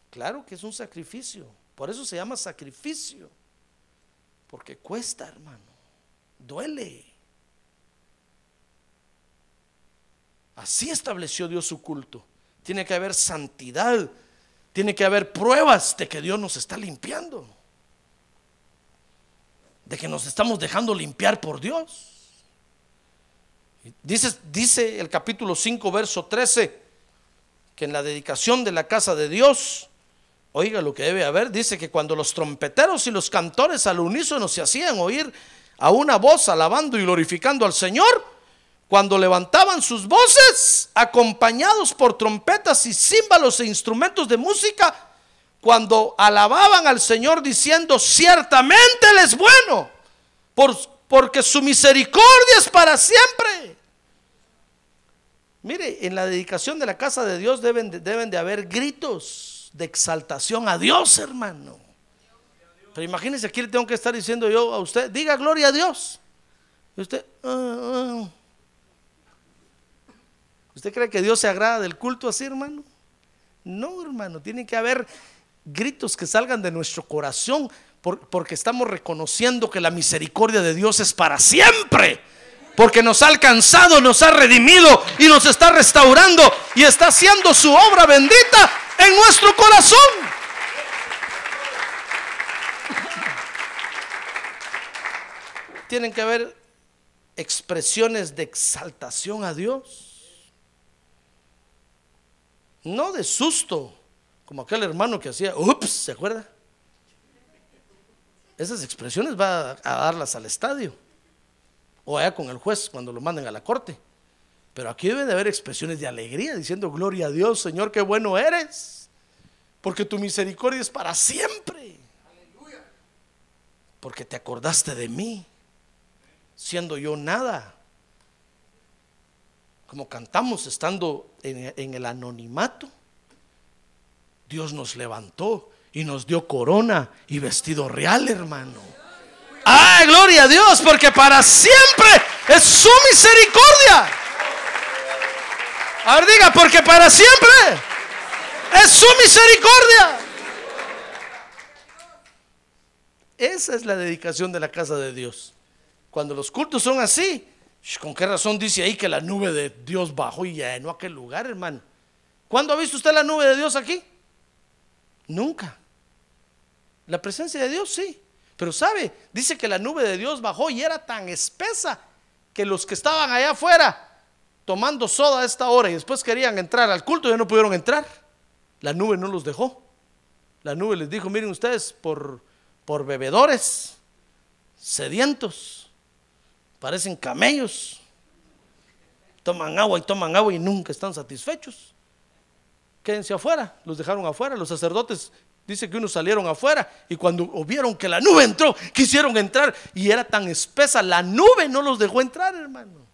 claro que es un sacrificio. Por eso se llama sacrificio, porque cuesta, hermano, duele. Así estableció Dios su culto. Tiene que haber santidad, tiene que haber pruebas de que Dios nos está limpiando, de que nos estamos dejando limpiar por Dios. Dice, dice el capítulo 5, verso 13 que en la dedicación de la casa de Dios, oiga lo que debe haber, dice que cuando los trompeteros y los cantores al unísono se hacían oír a una voz alabando y glorificando al Señor, cuando levantaban sus voces, acompañados por trompetas y címbalos e instrumentos de música, cuando alababan al Señor diciendo, ciertamente Él es bueno, porque su misericordia es para siempre. Mire, en la dedicación de la casa de Dios deben de, deben de haber gritos de exaltación a Dios, hermano. Pero imagínense, aquí le tengo que estar diciendo yo a usted, diga gloria a Dios. Y usted, ah, ah". ¿Usted cree que Dios se agrada del culto así, hermano? No, hermano, tiene que haber gritos que salgan de nuestro corazón porque estamos reconociendo que la misericordia de Dios es para siempre porque nos ha alcanzado, nos ha redimido y nos está restaurando y está haciendo su obra bendita en nuestro corazón. Tienen que haber expresiones de exaltación a Dios. No de susto, como aquel hermano que hacía, ups, ¿se acuerda? Esas expresiones va a darlas al estadio o allá con el juez cuando lo manden a la corte. Pero aquí debe de haber expresiones de alegría diciendo, gloria a Dios, Señor, qué bueno eres, porque tu misericordia es para siempre. Porque te acordaste de mí, siendo yo nada. Como cantamos estando en, el anonimato, Dios nos levantó y nos dio corona y vestido real, hermano. ¡Ay, gloria a Dios! Porque para siempre es su misericordia. A ver, diga, porque para siempre es su misericordia. Esa es la dedicación de la casa de Dios. Cuando los cultos son así, ¿con qué razón dice ahí que la nube de Dios bajó y llenó aquel lugar, hermano? ¿Cuándo ha visto usted la nube de Dios aquí? Nunca. La presencia de Dios, sí. Pero sabe, dice que la nube de Dios bajó y era tan espesa que los que estaban allá afuera tomando soda a esta hora y después querían entrar al culto ya no pudieron entrar. La nube no los dejó. La nube les dijo, miren ustedes, por, por bebedores, sedientos, parecen camellos, toman agua y toman agua y nunca están satisfechos. Quédense afuera, los dejaron afuera, los sacerdotes Dice que unos salieron afuera y cuando vieron que la nube entró, quisieron entrar y era tan espesa, la nube no los dejó entrar, hermano.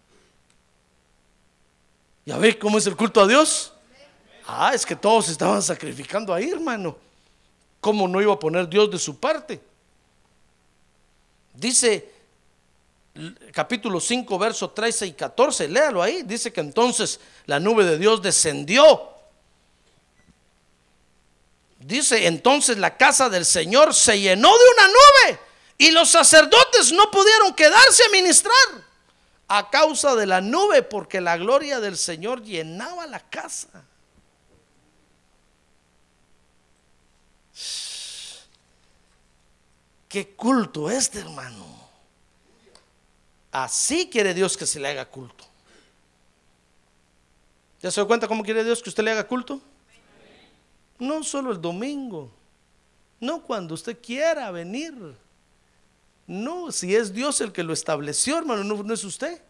¿Ya ve cómo es el culto a Dios? Ah, es que todos estaban sacrificando ahí, hermano. ¿Cómo no iba a poner Dios de su parte? Dice capítulo 5, versos 13 y 14, léalo ahí, dice que entonces la nube de Dios descendió. Dice, entonces la casa del Señor se llenó de una nube y los sacerdotes no pudieron quedarse a ministrar a causa de la nube, porque la gloria del Señor llenaba la casa. ¿Qué culto este, hermano? Así quiere Dios que se le haga culto. ¿Ya se da cuenta cómo quiere Dios que usted le haga culto? No solo el domingo, no cuando usted quiera venir. No, si es Dios el que lo estableció, hermano, no, es usted.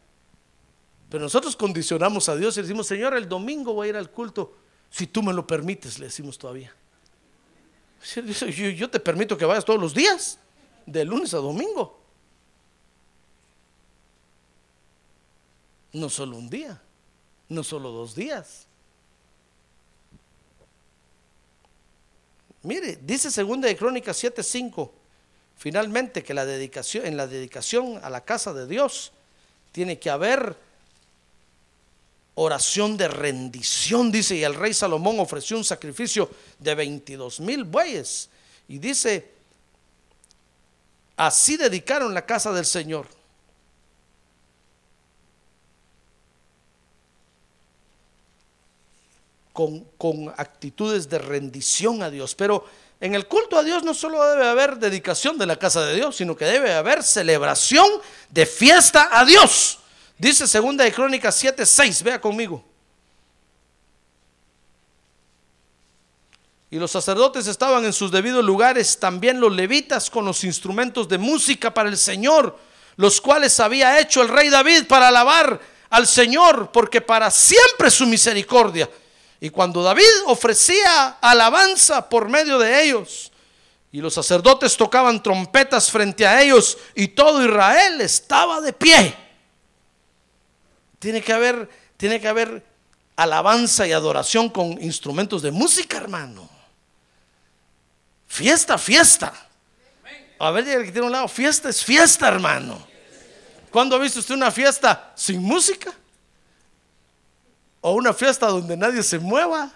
Pero nosotros condicionamos a Dios y decimos, Señor, el domingo voy a ir al culto. Si tú me lo permites, le decimos todavía. Yo te permito que vayas todos los días, de lunes a domingo. No solo un día, no solo dos días. Mire, dice segunda de Crónicas 7:5, finalmente que la dedicación en la dedicación a la casa de Dios tiene que haber oración de rendición, dice, y el rey Salomón ofreció un sacrificio de 22 mil bueyes. Y dice, así dedicaron la casa del Señor. Con, actitudes de rendición a Dios. Pero en el culto a Dios no solo debe haber dedicación de la casa de Dios, sino que debe haber celebración de fiesta a Dios. Dice segunda de Crónicas 7, 6, vea conmigo. Y los sacerdotes estaban en sus debidos lugares, también los levitas con los instrumentos de música para el Señor, los cuales había hecho el rey David para alabar al Señor, porque para siempre su misericordia. Y cuando David ofrecía alabanza por medio de ellos, y los sacerdotes tocaban trompetas frente a ellos, y todo Israel estaba de pie. Tiene que haber, tiene que haber alabanza y adoración con instrumentos de música, hermano. Fiesta, fiesta. A ver, que tiene un lado, fiesta es fiesta, hermano. ¿Cuándo ha visto usted una fiesta sin música? O una fiesta donde nadie se mueva.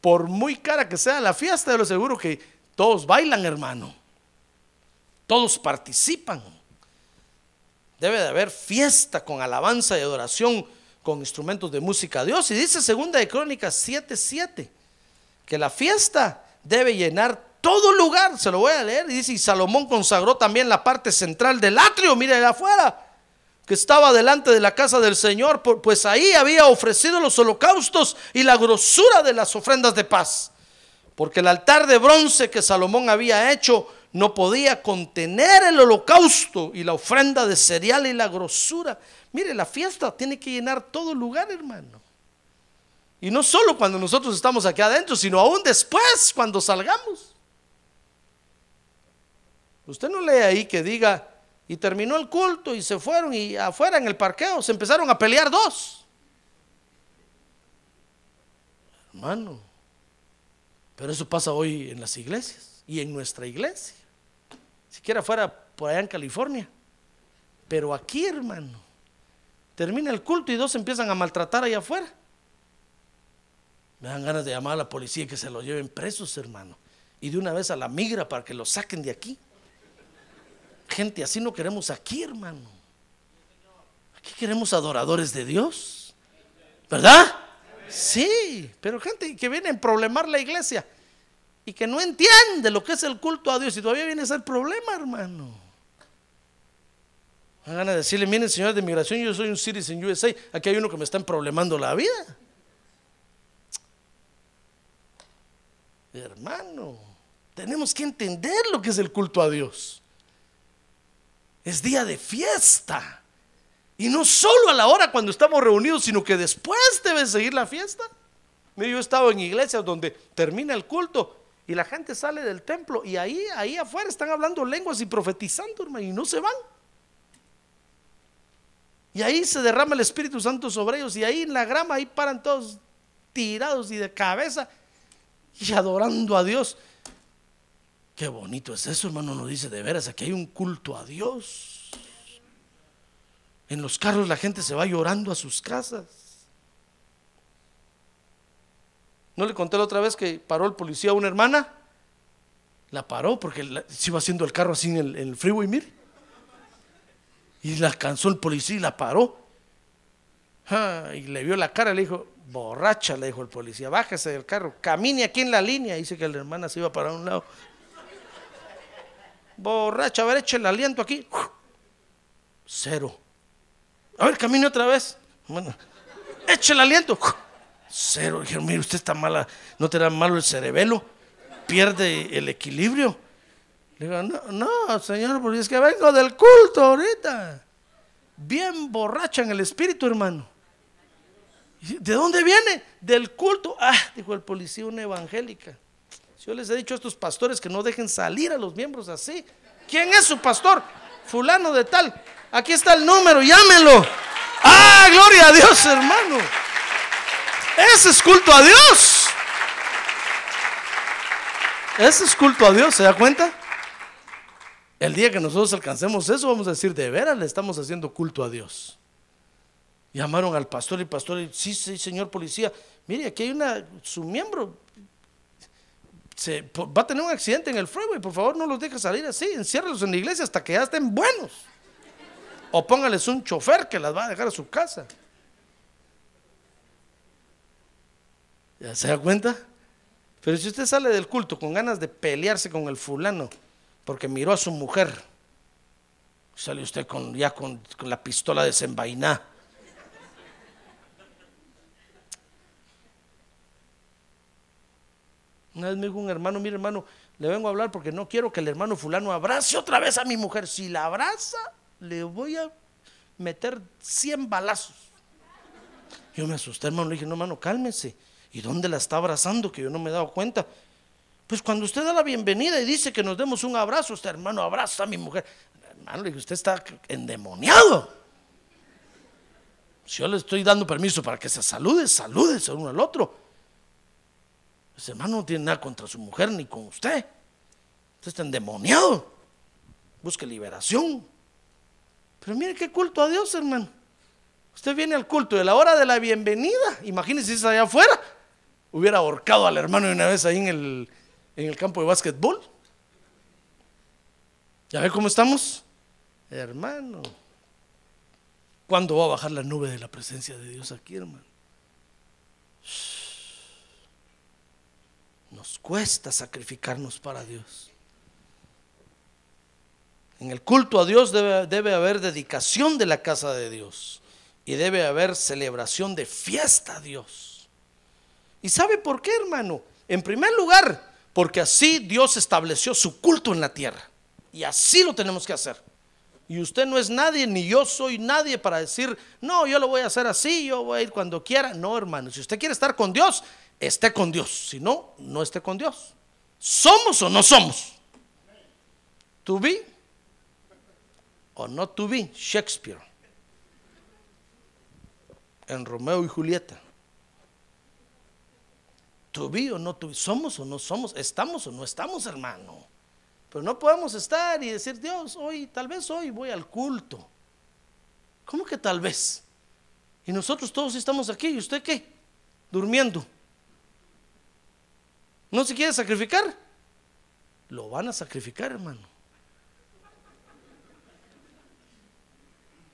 Por muy cara que sea la fiesta, yo lo seguro que todos bailan, hermano. Todos participan. Debe de haber fiesta con alabanza y adoración con instrumentos de música a Dios. Y dice segunda de Crónicas 7:7 que la fiesta debe llenar todo lugar. Se lo voy a leer. Y dice, y Salomón consagró también la parte central del atrio, mire de afuera, que estaba delante de la casa del Señor, pues ahí había ofrecido los holocaustos y la grosura de las ofrendas de paz. Porque el altar de bronce que Salomón había hecho no podía contener el holocausto y la ofrenda de cereal y la grosura. Mire, la fiesta tiene que llenar todo lugar, hermano. Y no solo cuando nosotros estamos aquí adentro, sino aún después, cuando salgamos. Usted no lee ahí que diga, y terminó el culto y se fueron y afuera en el parqueo se empezaron a pelear dos. Hermano, pero eso pasa hoy en las iglesias y en nuestra iglesia siquiera fuera por allá en California. Pero aquí, hermano, termina el culto y dos empiezan a maltratar allá afuera. Me dan ganas de llamar a la policía y que se los lleven presos, hermano. Y de una vez a la migra para que los saquen de aquí. Gente, así no queremos aquí, hermano. Aquí queremos adoradores de Dios. ¿Verdad? Sí, pero gente que viene a problemar la iglesia y que no entiende lo que es el culto a Dios y todavía viene a ser problema, hermano. Van a decirle, miren, señor de migración, yo soy un citizen USA, aquí hay uno que me está problemando la vida. Hermano, tenemos que entender lo que es el culto a Dios. Es día de fiesta. Y no solo a la hora cuando estamos reunidos, sino que después debe seguir la fiesta. Yo he estado en iglesias donde termina el culto y la gente sale del templo y ahí, ahí afuera están hablando lenguas y profetizando, hermano, y no se van. Y ahí se derrama el Espíritu Santo sobre ellos y ahí en la grama, ahí paran todos tirados y de cabeza y adorando a Dios. Qué bonito es eso, hermano, nos dice de veras, aquí hay un culto a Dios. En los carros la gente se va llorando a sus casas. ¿No le conté la otra vez que paró el policía a una hermana? La paró porque se iba haciendo el carro así en el, freeway, mire. Y la alcanzó el policía y la paró. y le vio la cara, le dijo, borracha, le dijo el policía, bájese del carro, camine aquí en la línea. Dice que la hermana se iba para un lado. Borracha, a ver, eche el aliento aquí. Cero. A ver, camine otra vez. Bueno, eche el aliento. Cero. Dijeron, mire, usted está mala, no te da malo el cerebelo, pierde el equilibrio. Le digo, no, no, señor, porque es que vengo del culto ahorita. Bien borracha en el espíritu, hermano. ¿De dónde viene? Del culto. Ah, dijo el policía, una evangélica. Yo les he dicho a estos pastores que no dejen salir a los miembros así. ¿Quién es su pastor? Fulano de tal. Aquí está el número, llámenlo. Ah, gloria a Dios, hermano. Ese es culto a Dios. Ese es culto a Dios, ¿se da cuenta? El día que nosotros alcancemos eso, vamos a decir, de veras le estamos haciendo culto a Dios. Llamaron al pastor y el pastor, sí, sí, señor policía, mire, aquí hay una, su miembro va a tener un accidente en el freeway, por favor no los deje salir así, enciérralos en la iglesia hasta que ya estén buenos. O póngales un chofer que las va a dejar a su casa. ¿Ya se da cuenta? Pero si usted sale del culto con ganas de pelearse con el fulano porque miró a su mujer, sale usted con, ya con, con la pistola desenvainada. Una vez me dijo un hermano, mire hermano, le vengo a hablar porque no quiero que el hermano fulano abrace otra vez a mi mujer. Si la abraza, le voy a meter 100 balazos. Yo me asusté, hermano, le dije, no, hermano, cálmese. ¿Y dónde la está abrazando? Que yo no me he dado cuenta. Pues cuando usted da la bienvenida y dice que nos demos un abrazo, usted, hermano, abraza a mi mujer. Hermano, le dije, usted está endemoniado. Si yo le estoy dando permiso para que se salude, salúdese uno al otro. Ese hermano no tiene nada contra su mujer ni con usted. Usted está endemoniado. Busque liberación. Pero mire qué culto a Dios, hermano. Usted viene al culto de la hora de la bienvenida. Imagínese si allá afuera. Hubiera ahorcado al hermano de una vez ahí en el, en el campo de básquetbol. ¿Ya ve cómo estamos? Hermano. ¿Cuándo va a bajar la nube de la presencia de Dios aquí, hermano? Nos cuesta sacrificarnos para Dios. En el culto a Dios debe, debe, haber dedicación de la casa de Dios y debe haber celebración de fiesta a Dios. ¿Y sabe por qué, hermano? En primer lugar, porque así Dios estableció su culto en la tierra. Y así lo tenemos que hacer. Y usted no es nadie, ni yo soy nadie para decir, no, yo lo voy a hacer así, yo voy a ir cuando quiera. No, hermano, si usted quiere estar con Dios, esté con Dios. Si no, no esté con Dios. ¿Somos o no somos? ¿To be o no to be? Shakespeare. En Romeo y Julieta. ¿To be o no to be? ¿Somos o no somos? ¿Estamos o no estamos, hermano? Pero no podemos estar y decir, Dios, hoy, tal vez hoy voy al culto. ¿Cómo que tal vez? Y nosotros todos estamos aquí. ¿Y usted qué? Durmiendo. ¿No se quiere sacrificar? Lo van a sacrificar, hermano.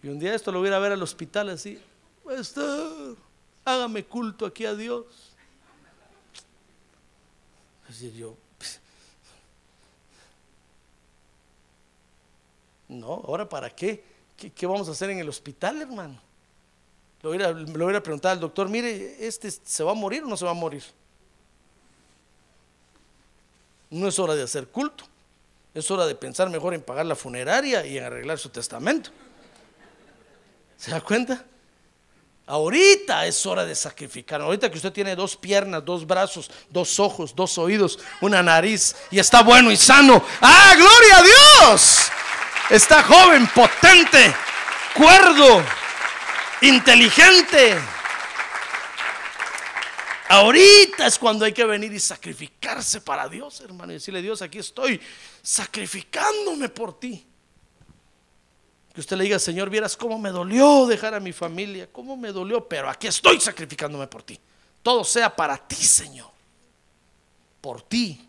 Y un día esto lo voy a ver al hospital así. Pastor, hágame culto aquí a Dios. Así yo. No, ahora para qué? qué? ¿Qué, vamos a hacer en el hospital, hermano? Lo voy, a, lo voy a preguntar al doctor, mire, ¿este se va a morir o no se va a morir? No es hora de hacer culto. Es hora de pensar mejor en pagar la funeraria y en arreglar su testamento. ¿Se da cuenta? Ahorita es hora de sacrificar. Ahorita que usted tiene dos piernas, dos brazos, dos ojos, dos oídos, una nariz y está bueno y sano. ¡Ah, gloria a Dios! Está joven, potente, cuerdo, inteligente. Ahorita es cuando hay que venir y sacrificarse para Dios, hermano, y decirle, Dios, aquí estoy sacrificándome por ti. Que usted le diga, Señor, vieras cómo me dolió dejar a mi familia, cómo me dolió, pero aquí estoy sacrificándome por ti. Todo sea para ti, Señor. Por ti.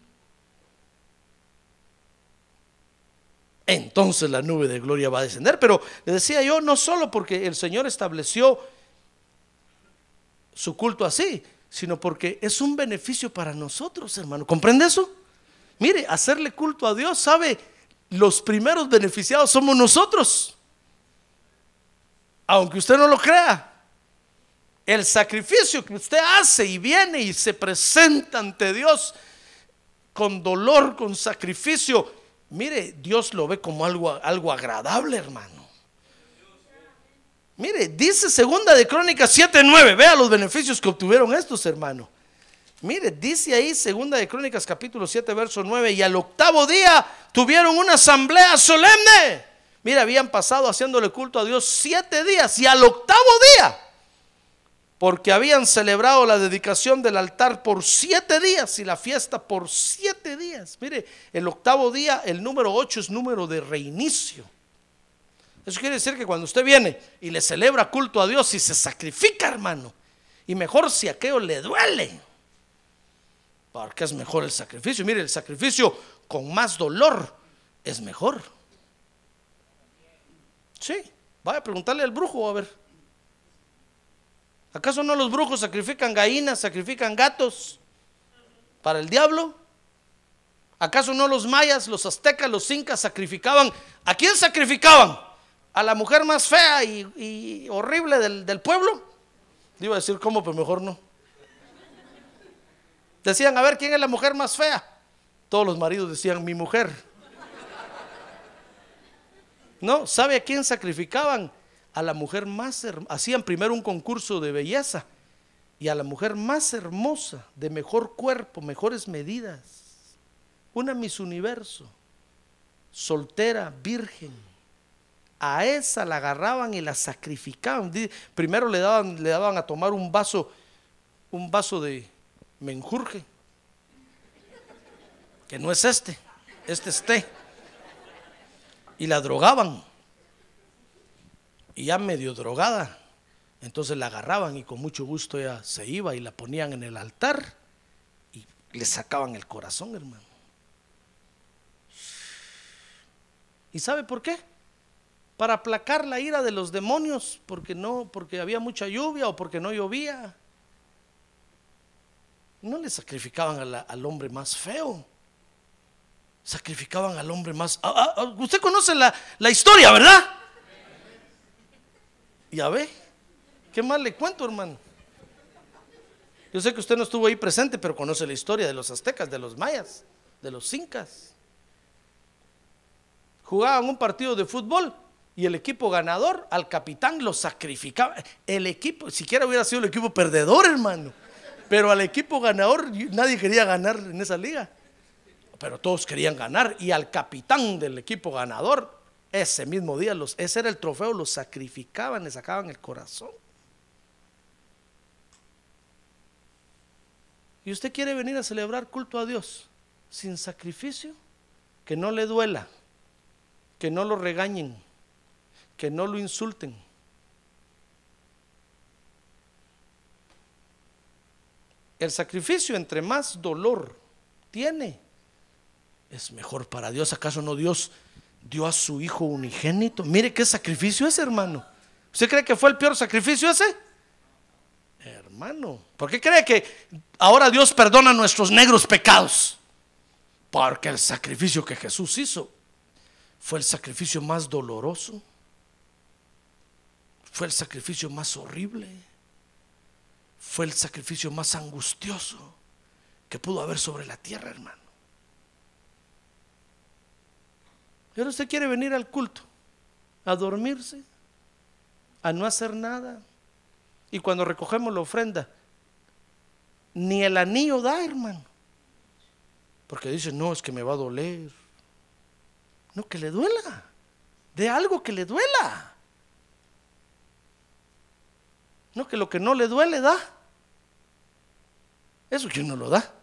Entonces la nube de gloria va a descender. Pero le decía yo, no solo porque el Señor estableció su culto así, sino porque es un beneficio para nosotros, hermano. ¿Comprende eso? Mire, hacerle culto a Dios, ¿sabe los primeros beneficiados somos nosotros. Aunque usted no lo crea. El sacrificio que usted hace y viene y se presenta ante Dios con dolor, con sacrificio, mire, Dios lo ve como algo, algo agradable, hermano. Mire, dice segunda de Crónicas 7:9, vea los beneficios que obtuvieron estos hermanos. Mire, dice ahí segunda de Crónicas capítulo 7 verso 9, y al octavo día tuvieron una asamblea solemne. Mire, habían pasado haciéndole culto a Dios siete días y al octavo día porque habían celebrado la dedicación del altar por siete días y la fiesta por siete días. Mire, el octavo día, el número ocho es número de reinicio. Eso quiere decir que cuando usted viene y le celebra culto a Dios y se sacrifica, hermano, y mejor si aquello le duele, porque es mejor el sacrificio. Mire, el sacrificio con más dolor es mejor. Sí, vaya a preguntarle al brujo a ver. ¿Acaso no los brujos sacrifican gallinas, sacrifican gatos para el diablo? ¿Acaso no los mayas, los aztecas, los incas sacrificaban? ¿A quién sacrificaban? ¿A la mujer más fea y, horrible del, pueblo? Iba a decir cómo, pero mejor no. Decían, a ver, ¿quién es la mujer más fea? Todos los maridos decían, mi mujer. No, ¿sabe a quién sacrificaban? a la mujer más hermosa, hacían primero un concurso de belleza y a la mujer más hermosa, de mejor cuerpo, mejores medidas, una Miss Universo, soltera, virgen, a esa la agarraban y la sacrificaban. Primero le daban, le daban a tomar un vaso, un vaso de menjurje, que no es este, este es té, y la drogaban y ya medio drogada. Entonces la agarraban y con mucho gusto ella se iba y la ponían en el altar y le sacaban el corazón, hermano. ¿Y sabe por qué? Para aplacar la ira de los demonios, porque no, porque había mucha lluvia o porque no llovía. No le sacrificaban al hombre más feo. Sacrificaban al hombre más... Ah, ah, ah, usted conoce la, la historia, ¿verdad? Ya ve, ¿qué más le cuento, hermano? Yo sé que usted no estuvo ahí presente, pero conoce la historia de los aztecas, de los mayas, de los incas. Jugaban un partido de fútbol y el equipo ganador al capitán lo sacrificaba. El equipo, siquiera hubiera sido el equipo perdedor, hermano. Pero al equipo ganador nadie quería ganar en esa liga. Pero todos querían ganar y al capitán del equipo ganador ese mismo día, los, ese era el trofeo, los sacrificaban, le sacaban el corazón. ¿Y usted quiere venir a celebrar culto a Dios sin sacrificio? Que no le duela, que no lo regañen, que no lo insulten. El sacrificio entre más dolor tiene, es mejor para Dios. ¿Acaso no Dios dio a su hijo unigénito. Mire qué sacrificio es, hermano. ¿Usted cree que fue el peor sacrificio ese? Hermano, ¿por qué cree que ahora Dios perdona nuestros negros pecados? Porque el sacrificio que Jesús hizo fue el sacrificio más doloroso, fue el sacrificio más horrible, fue el sacrificio más angustioso que pudo haber sobre la tierra, hermano. Pero usted quiere venir al culto, a dormirse, a no hacer nada. Y cuando recogemos la ofrenda, ni el anillo da, hermano. Porque dice, no, es que me va a doler. No, que le duela. De algo que le duela. No, que lo que no le duele da. Eso que no lo da.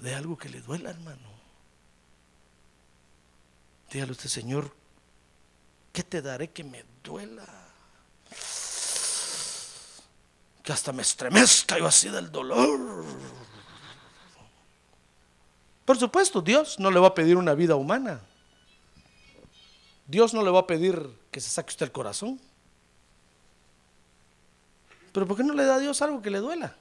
de algo que le duela, hermano. Dígale usted, Señor, ¿qué te daré que me duela? Que hasta me estremezca yo así del dolor. Por supuesto, Dios no le va a pedir una vida humana. Dios no le va a pedir que se saque usted el corazón. Pero ¿por qué no le da a Dios algo que le duela?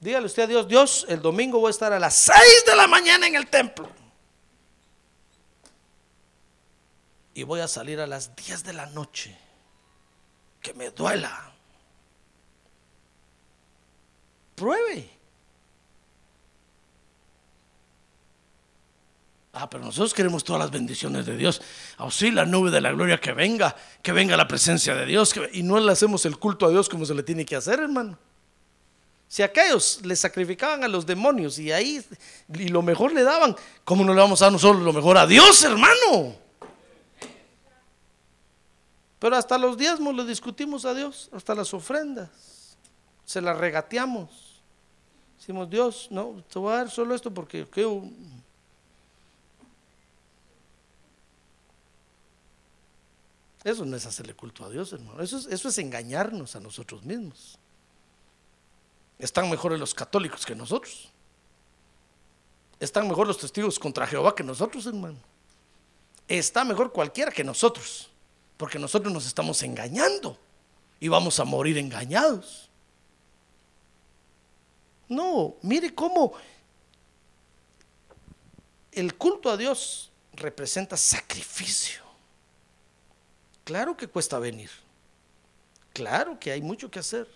Dígale usted a Dios, Dios, el domingo voy a estar a las 6 de la mañana en el templo. Y voy a salir a las 10 de la noche. Que me duela. Pruebe. Ah, pero nosotros queremos todas las bendiciones de Dios. Oh, sí, la nube de la gloria que venga, que venga la presencia de Dios. y no le hacemos el culto a Dios como se le tiene que hacer, hermano. Si aquellos le sacrificaban a los demonios y ahí y lo mejor le daban, ¿cómo no le vamos a dar nosotros lo mejor a Dios, hermano? Pero hasta los diezmos le discutimos a Dios, hasta las ofrendas. Se las regateamos. Decimos, Dios, no, te voy a dar solo esto porque creo. Eso no es hacerle culto a Dios, hermano. Eso es, engañarnos a nosotros mismos. Están mejores los católicos que nosotros. Están mejor los testigos contra Jehová que nosotros, hermano. Está mejor cualquiera que nosotros. Porque nosotros nos estamos engañando. Y vamos a morir engañados. No, mire cómo el culto a Dios representa sacrificio. Claro que cuesta venir. Claro que hay mucho que hacer.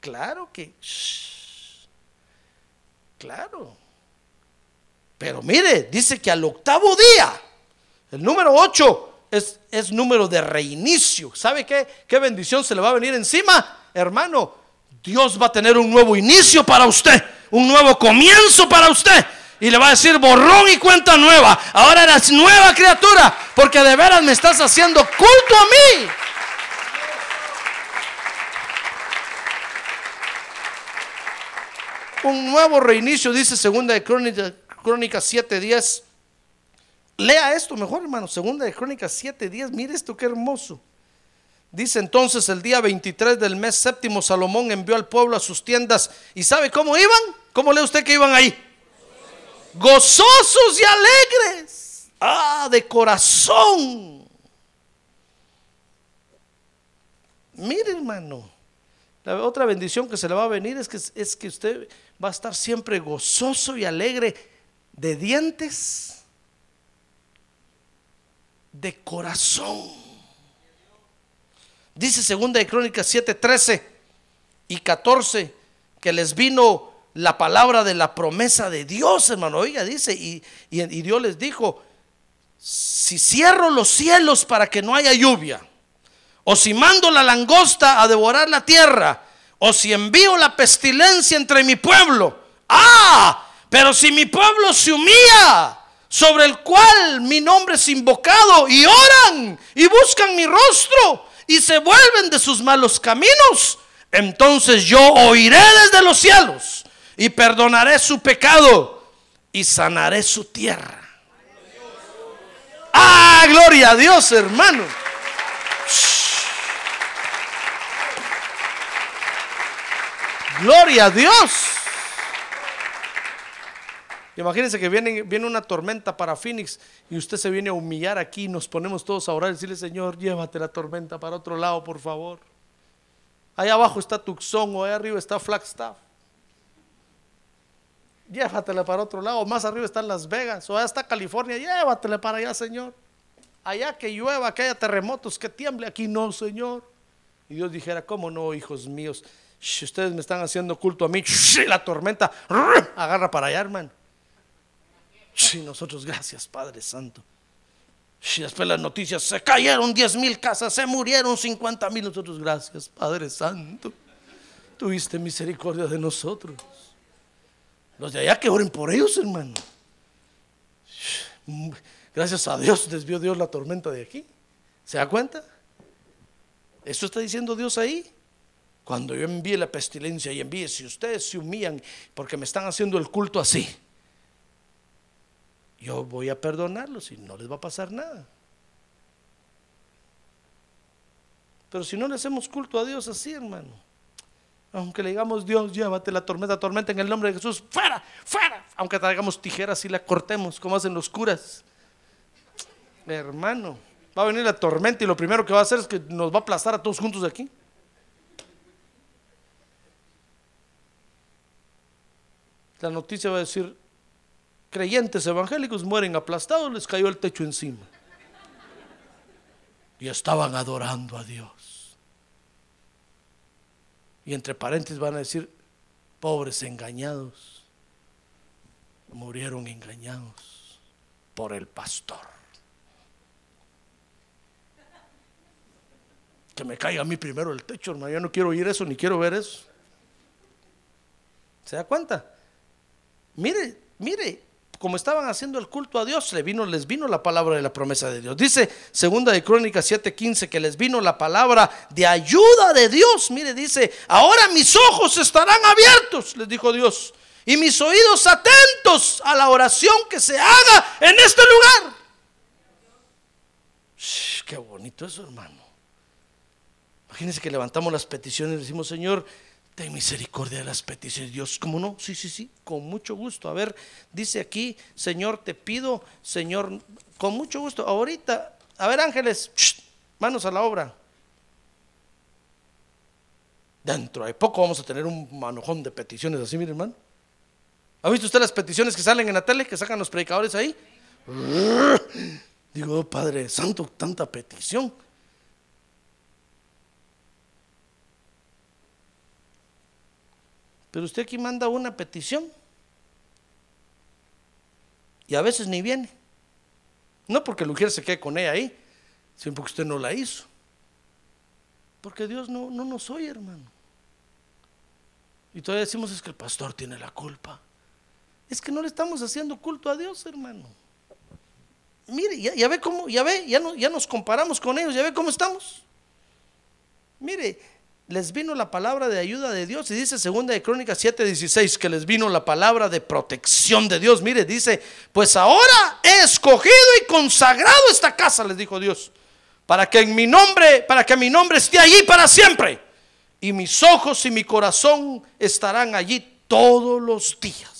Claro que... shh, claro. Pero mire, dice que al octavo día, el número 8 es, es número de reinicio. ¿Sabe qué? ¿Qué bendición se le va a venir encima? Hermano, Dios va a tener un nuevo inicio para usted, un nuevo comienzo para usted. Y le va a decir borrón y cuenta nueva. Ahora eres nueva criatura, porque de veras me estás haciendo culto a mí. Un nuevo reinicio, dice segunda de Crónica- Crónicas 7:10. Lea esto mejor, hermano. Segunda de Crónicas 7:10. Mire esto qué hermoso. Dice entonces el día 23 del mes séptimo, Salomón envió al pueblo a sus tiendas. ¿Y sabe cómo iban? ¿Cómo lee usted que iban ahí? Gozosos y alegres. Ah, de corazón. Mire, hermano. La otra bendición que se le va a venir es que, es que usted va a estar siempre gozoso y alegre de dientes, de corazón. Dice segunda de Crónicas 7, 13 y 14 que les vino la palabra de la promesa de Dios, hermano. Oiga, dice, y, Dios les dijo, si cierro los cielos para que no haya lluvia, o si mando la langosta a devorar la tierra, o si envío la pestilencia entre mi pueblo. Ah, pero si mi pueblo se humilla, sobre el cual mi nombre es invocado, y oran y buscan mi rostro, y se vuelven de sus malos caminos, entonces yo oiré desde los cielos, y perdonaré su pecado, y sanaré su tierra. Ah, gloria a Dios, hermano. Gloria a Dios. Imagínense que viene, viene una tormenta para Phoenix y usted se viene a humillar aquí y nos ponemos todos a orar y decirle, Señor, llévate la tormenta para otro lado, por favor. Allá abajo está Tucson o allá arriba está Flagstaff. Llévatela para otro lado. Más arriba están Las Vegas o allá está California. Llévatela para allá, Señor. Allá que llueva, que haya terremotos, que tiemble. Aquí no, Señor. Y Dios dijera, ¿cómo no, hijos míos? Shh, ustedes me están haciendo culto a mí. La tormenta agarra para allá, hermano. Nosotros, gracias, Padre Santo. Shh, después las noticias, se cayeron 10 mil casas, se murieron 50 mil. Nosotros, gracias, Padre Santo. Tuviste misericordia de nosotros. Los de allá que oren por ellos, hermano. Gracias a Dios desvió Dios la tormenta de aquí. ¿Se da cuenta? Eso está diciendo Dios ahí. Cuando yo envíe la pestilencia y envíe, si ustedes se humillan porque me están haciendo el culto así, yo voy a perdonarlos y no les va a pasar nada. Pero si no le hacemos culto a Dios así, hermano, aunque le digamos Dios, llévate la tormenta, tormenta en el nombre de Jesús, fuera, fuera, aunque traigamos tijeras y la cortemos, como hacen los curas. Hermano, va a venir la tormenta y lo primero que va a hacer es que nos va a aplastar a todos juntos de aquí. la noticia va a decir, creyentes evangélicos mueren aplastados, les cayó el techo encima. Y estaban adorando a Dios. Y entre paréntesis van a decir, pobres engañados, murieron engañados por el pastor. Que me caiga a mí primero el techo, hermano. Yo no quiero oír eso ni quiero ver eso. ¿Se da cuenta? Mire, mire, como estaban haciendo el culto a Dios, les vino, les vino la palabra de la promesa de Dios. Dice segunda de Crónicas 7:15 que les vino la palabra de ayuda de Dios. Mire, dice, ahora mis ojos estarán abiertos, les dijo Dios, y mis oídos atentos a la oración que se haga en este lugar. Qué bonito eso, hermano. Imagínense que levantamos las peticiones y decimos, Señor, ten misericordia de las peticiones. Dios, ¿cómo no? Sí, sí, sí, con mucho gusto. A ver, dice aquí, Señor, te pido, Señor, con mucho gusto. Ahorita, a ver, ángeles, shh, manos a la obra. Dentro de poco vamos a tener un manojón de peticiones así, mire, hermano. ¿Ha visto usted las peticiones que salen en la tele, que sacan los predicadores ahí? Digo, oh, Padre Santo, tanta petición. Pero usted aquí manda una petición y a veces ni viene. No porque el ujier se quede con ella ahí, sino porque usted no la hizo. Porque Dios no, no nos oye, hermano. Y todavía decimos es que el pastor tiene la culpa. Es que no le estamos haciendo culto a Dios, hermano. Mire, ya, ve cómo, ya ve, ya nos comparamos con ellos, ya ve cómo estamos. Mire, les vino la palabra de ayuda de Dios. Y dice segunda de Crónicas 7:16 que les vino la palabra de protección de Dios. Mire, dice, pues ahora he escogido y consagrado esta casa, les dijo Dios, para que en mi nombre, para que mi nombre esté allí para siempre. Y mis ojos y mi corazón estarán allí todos los días.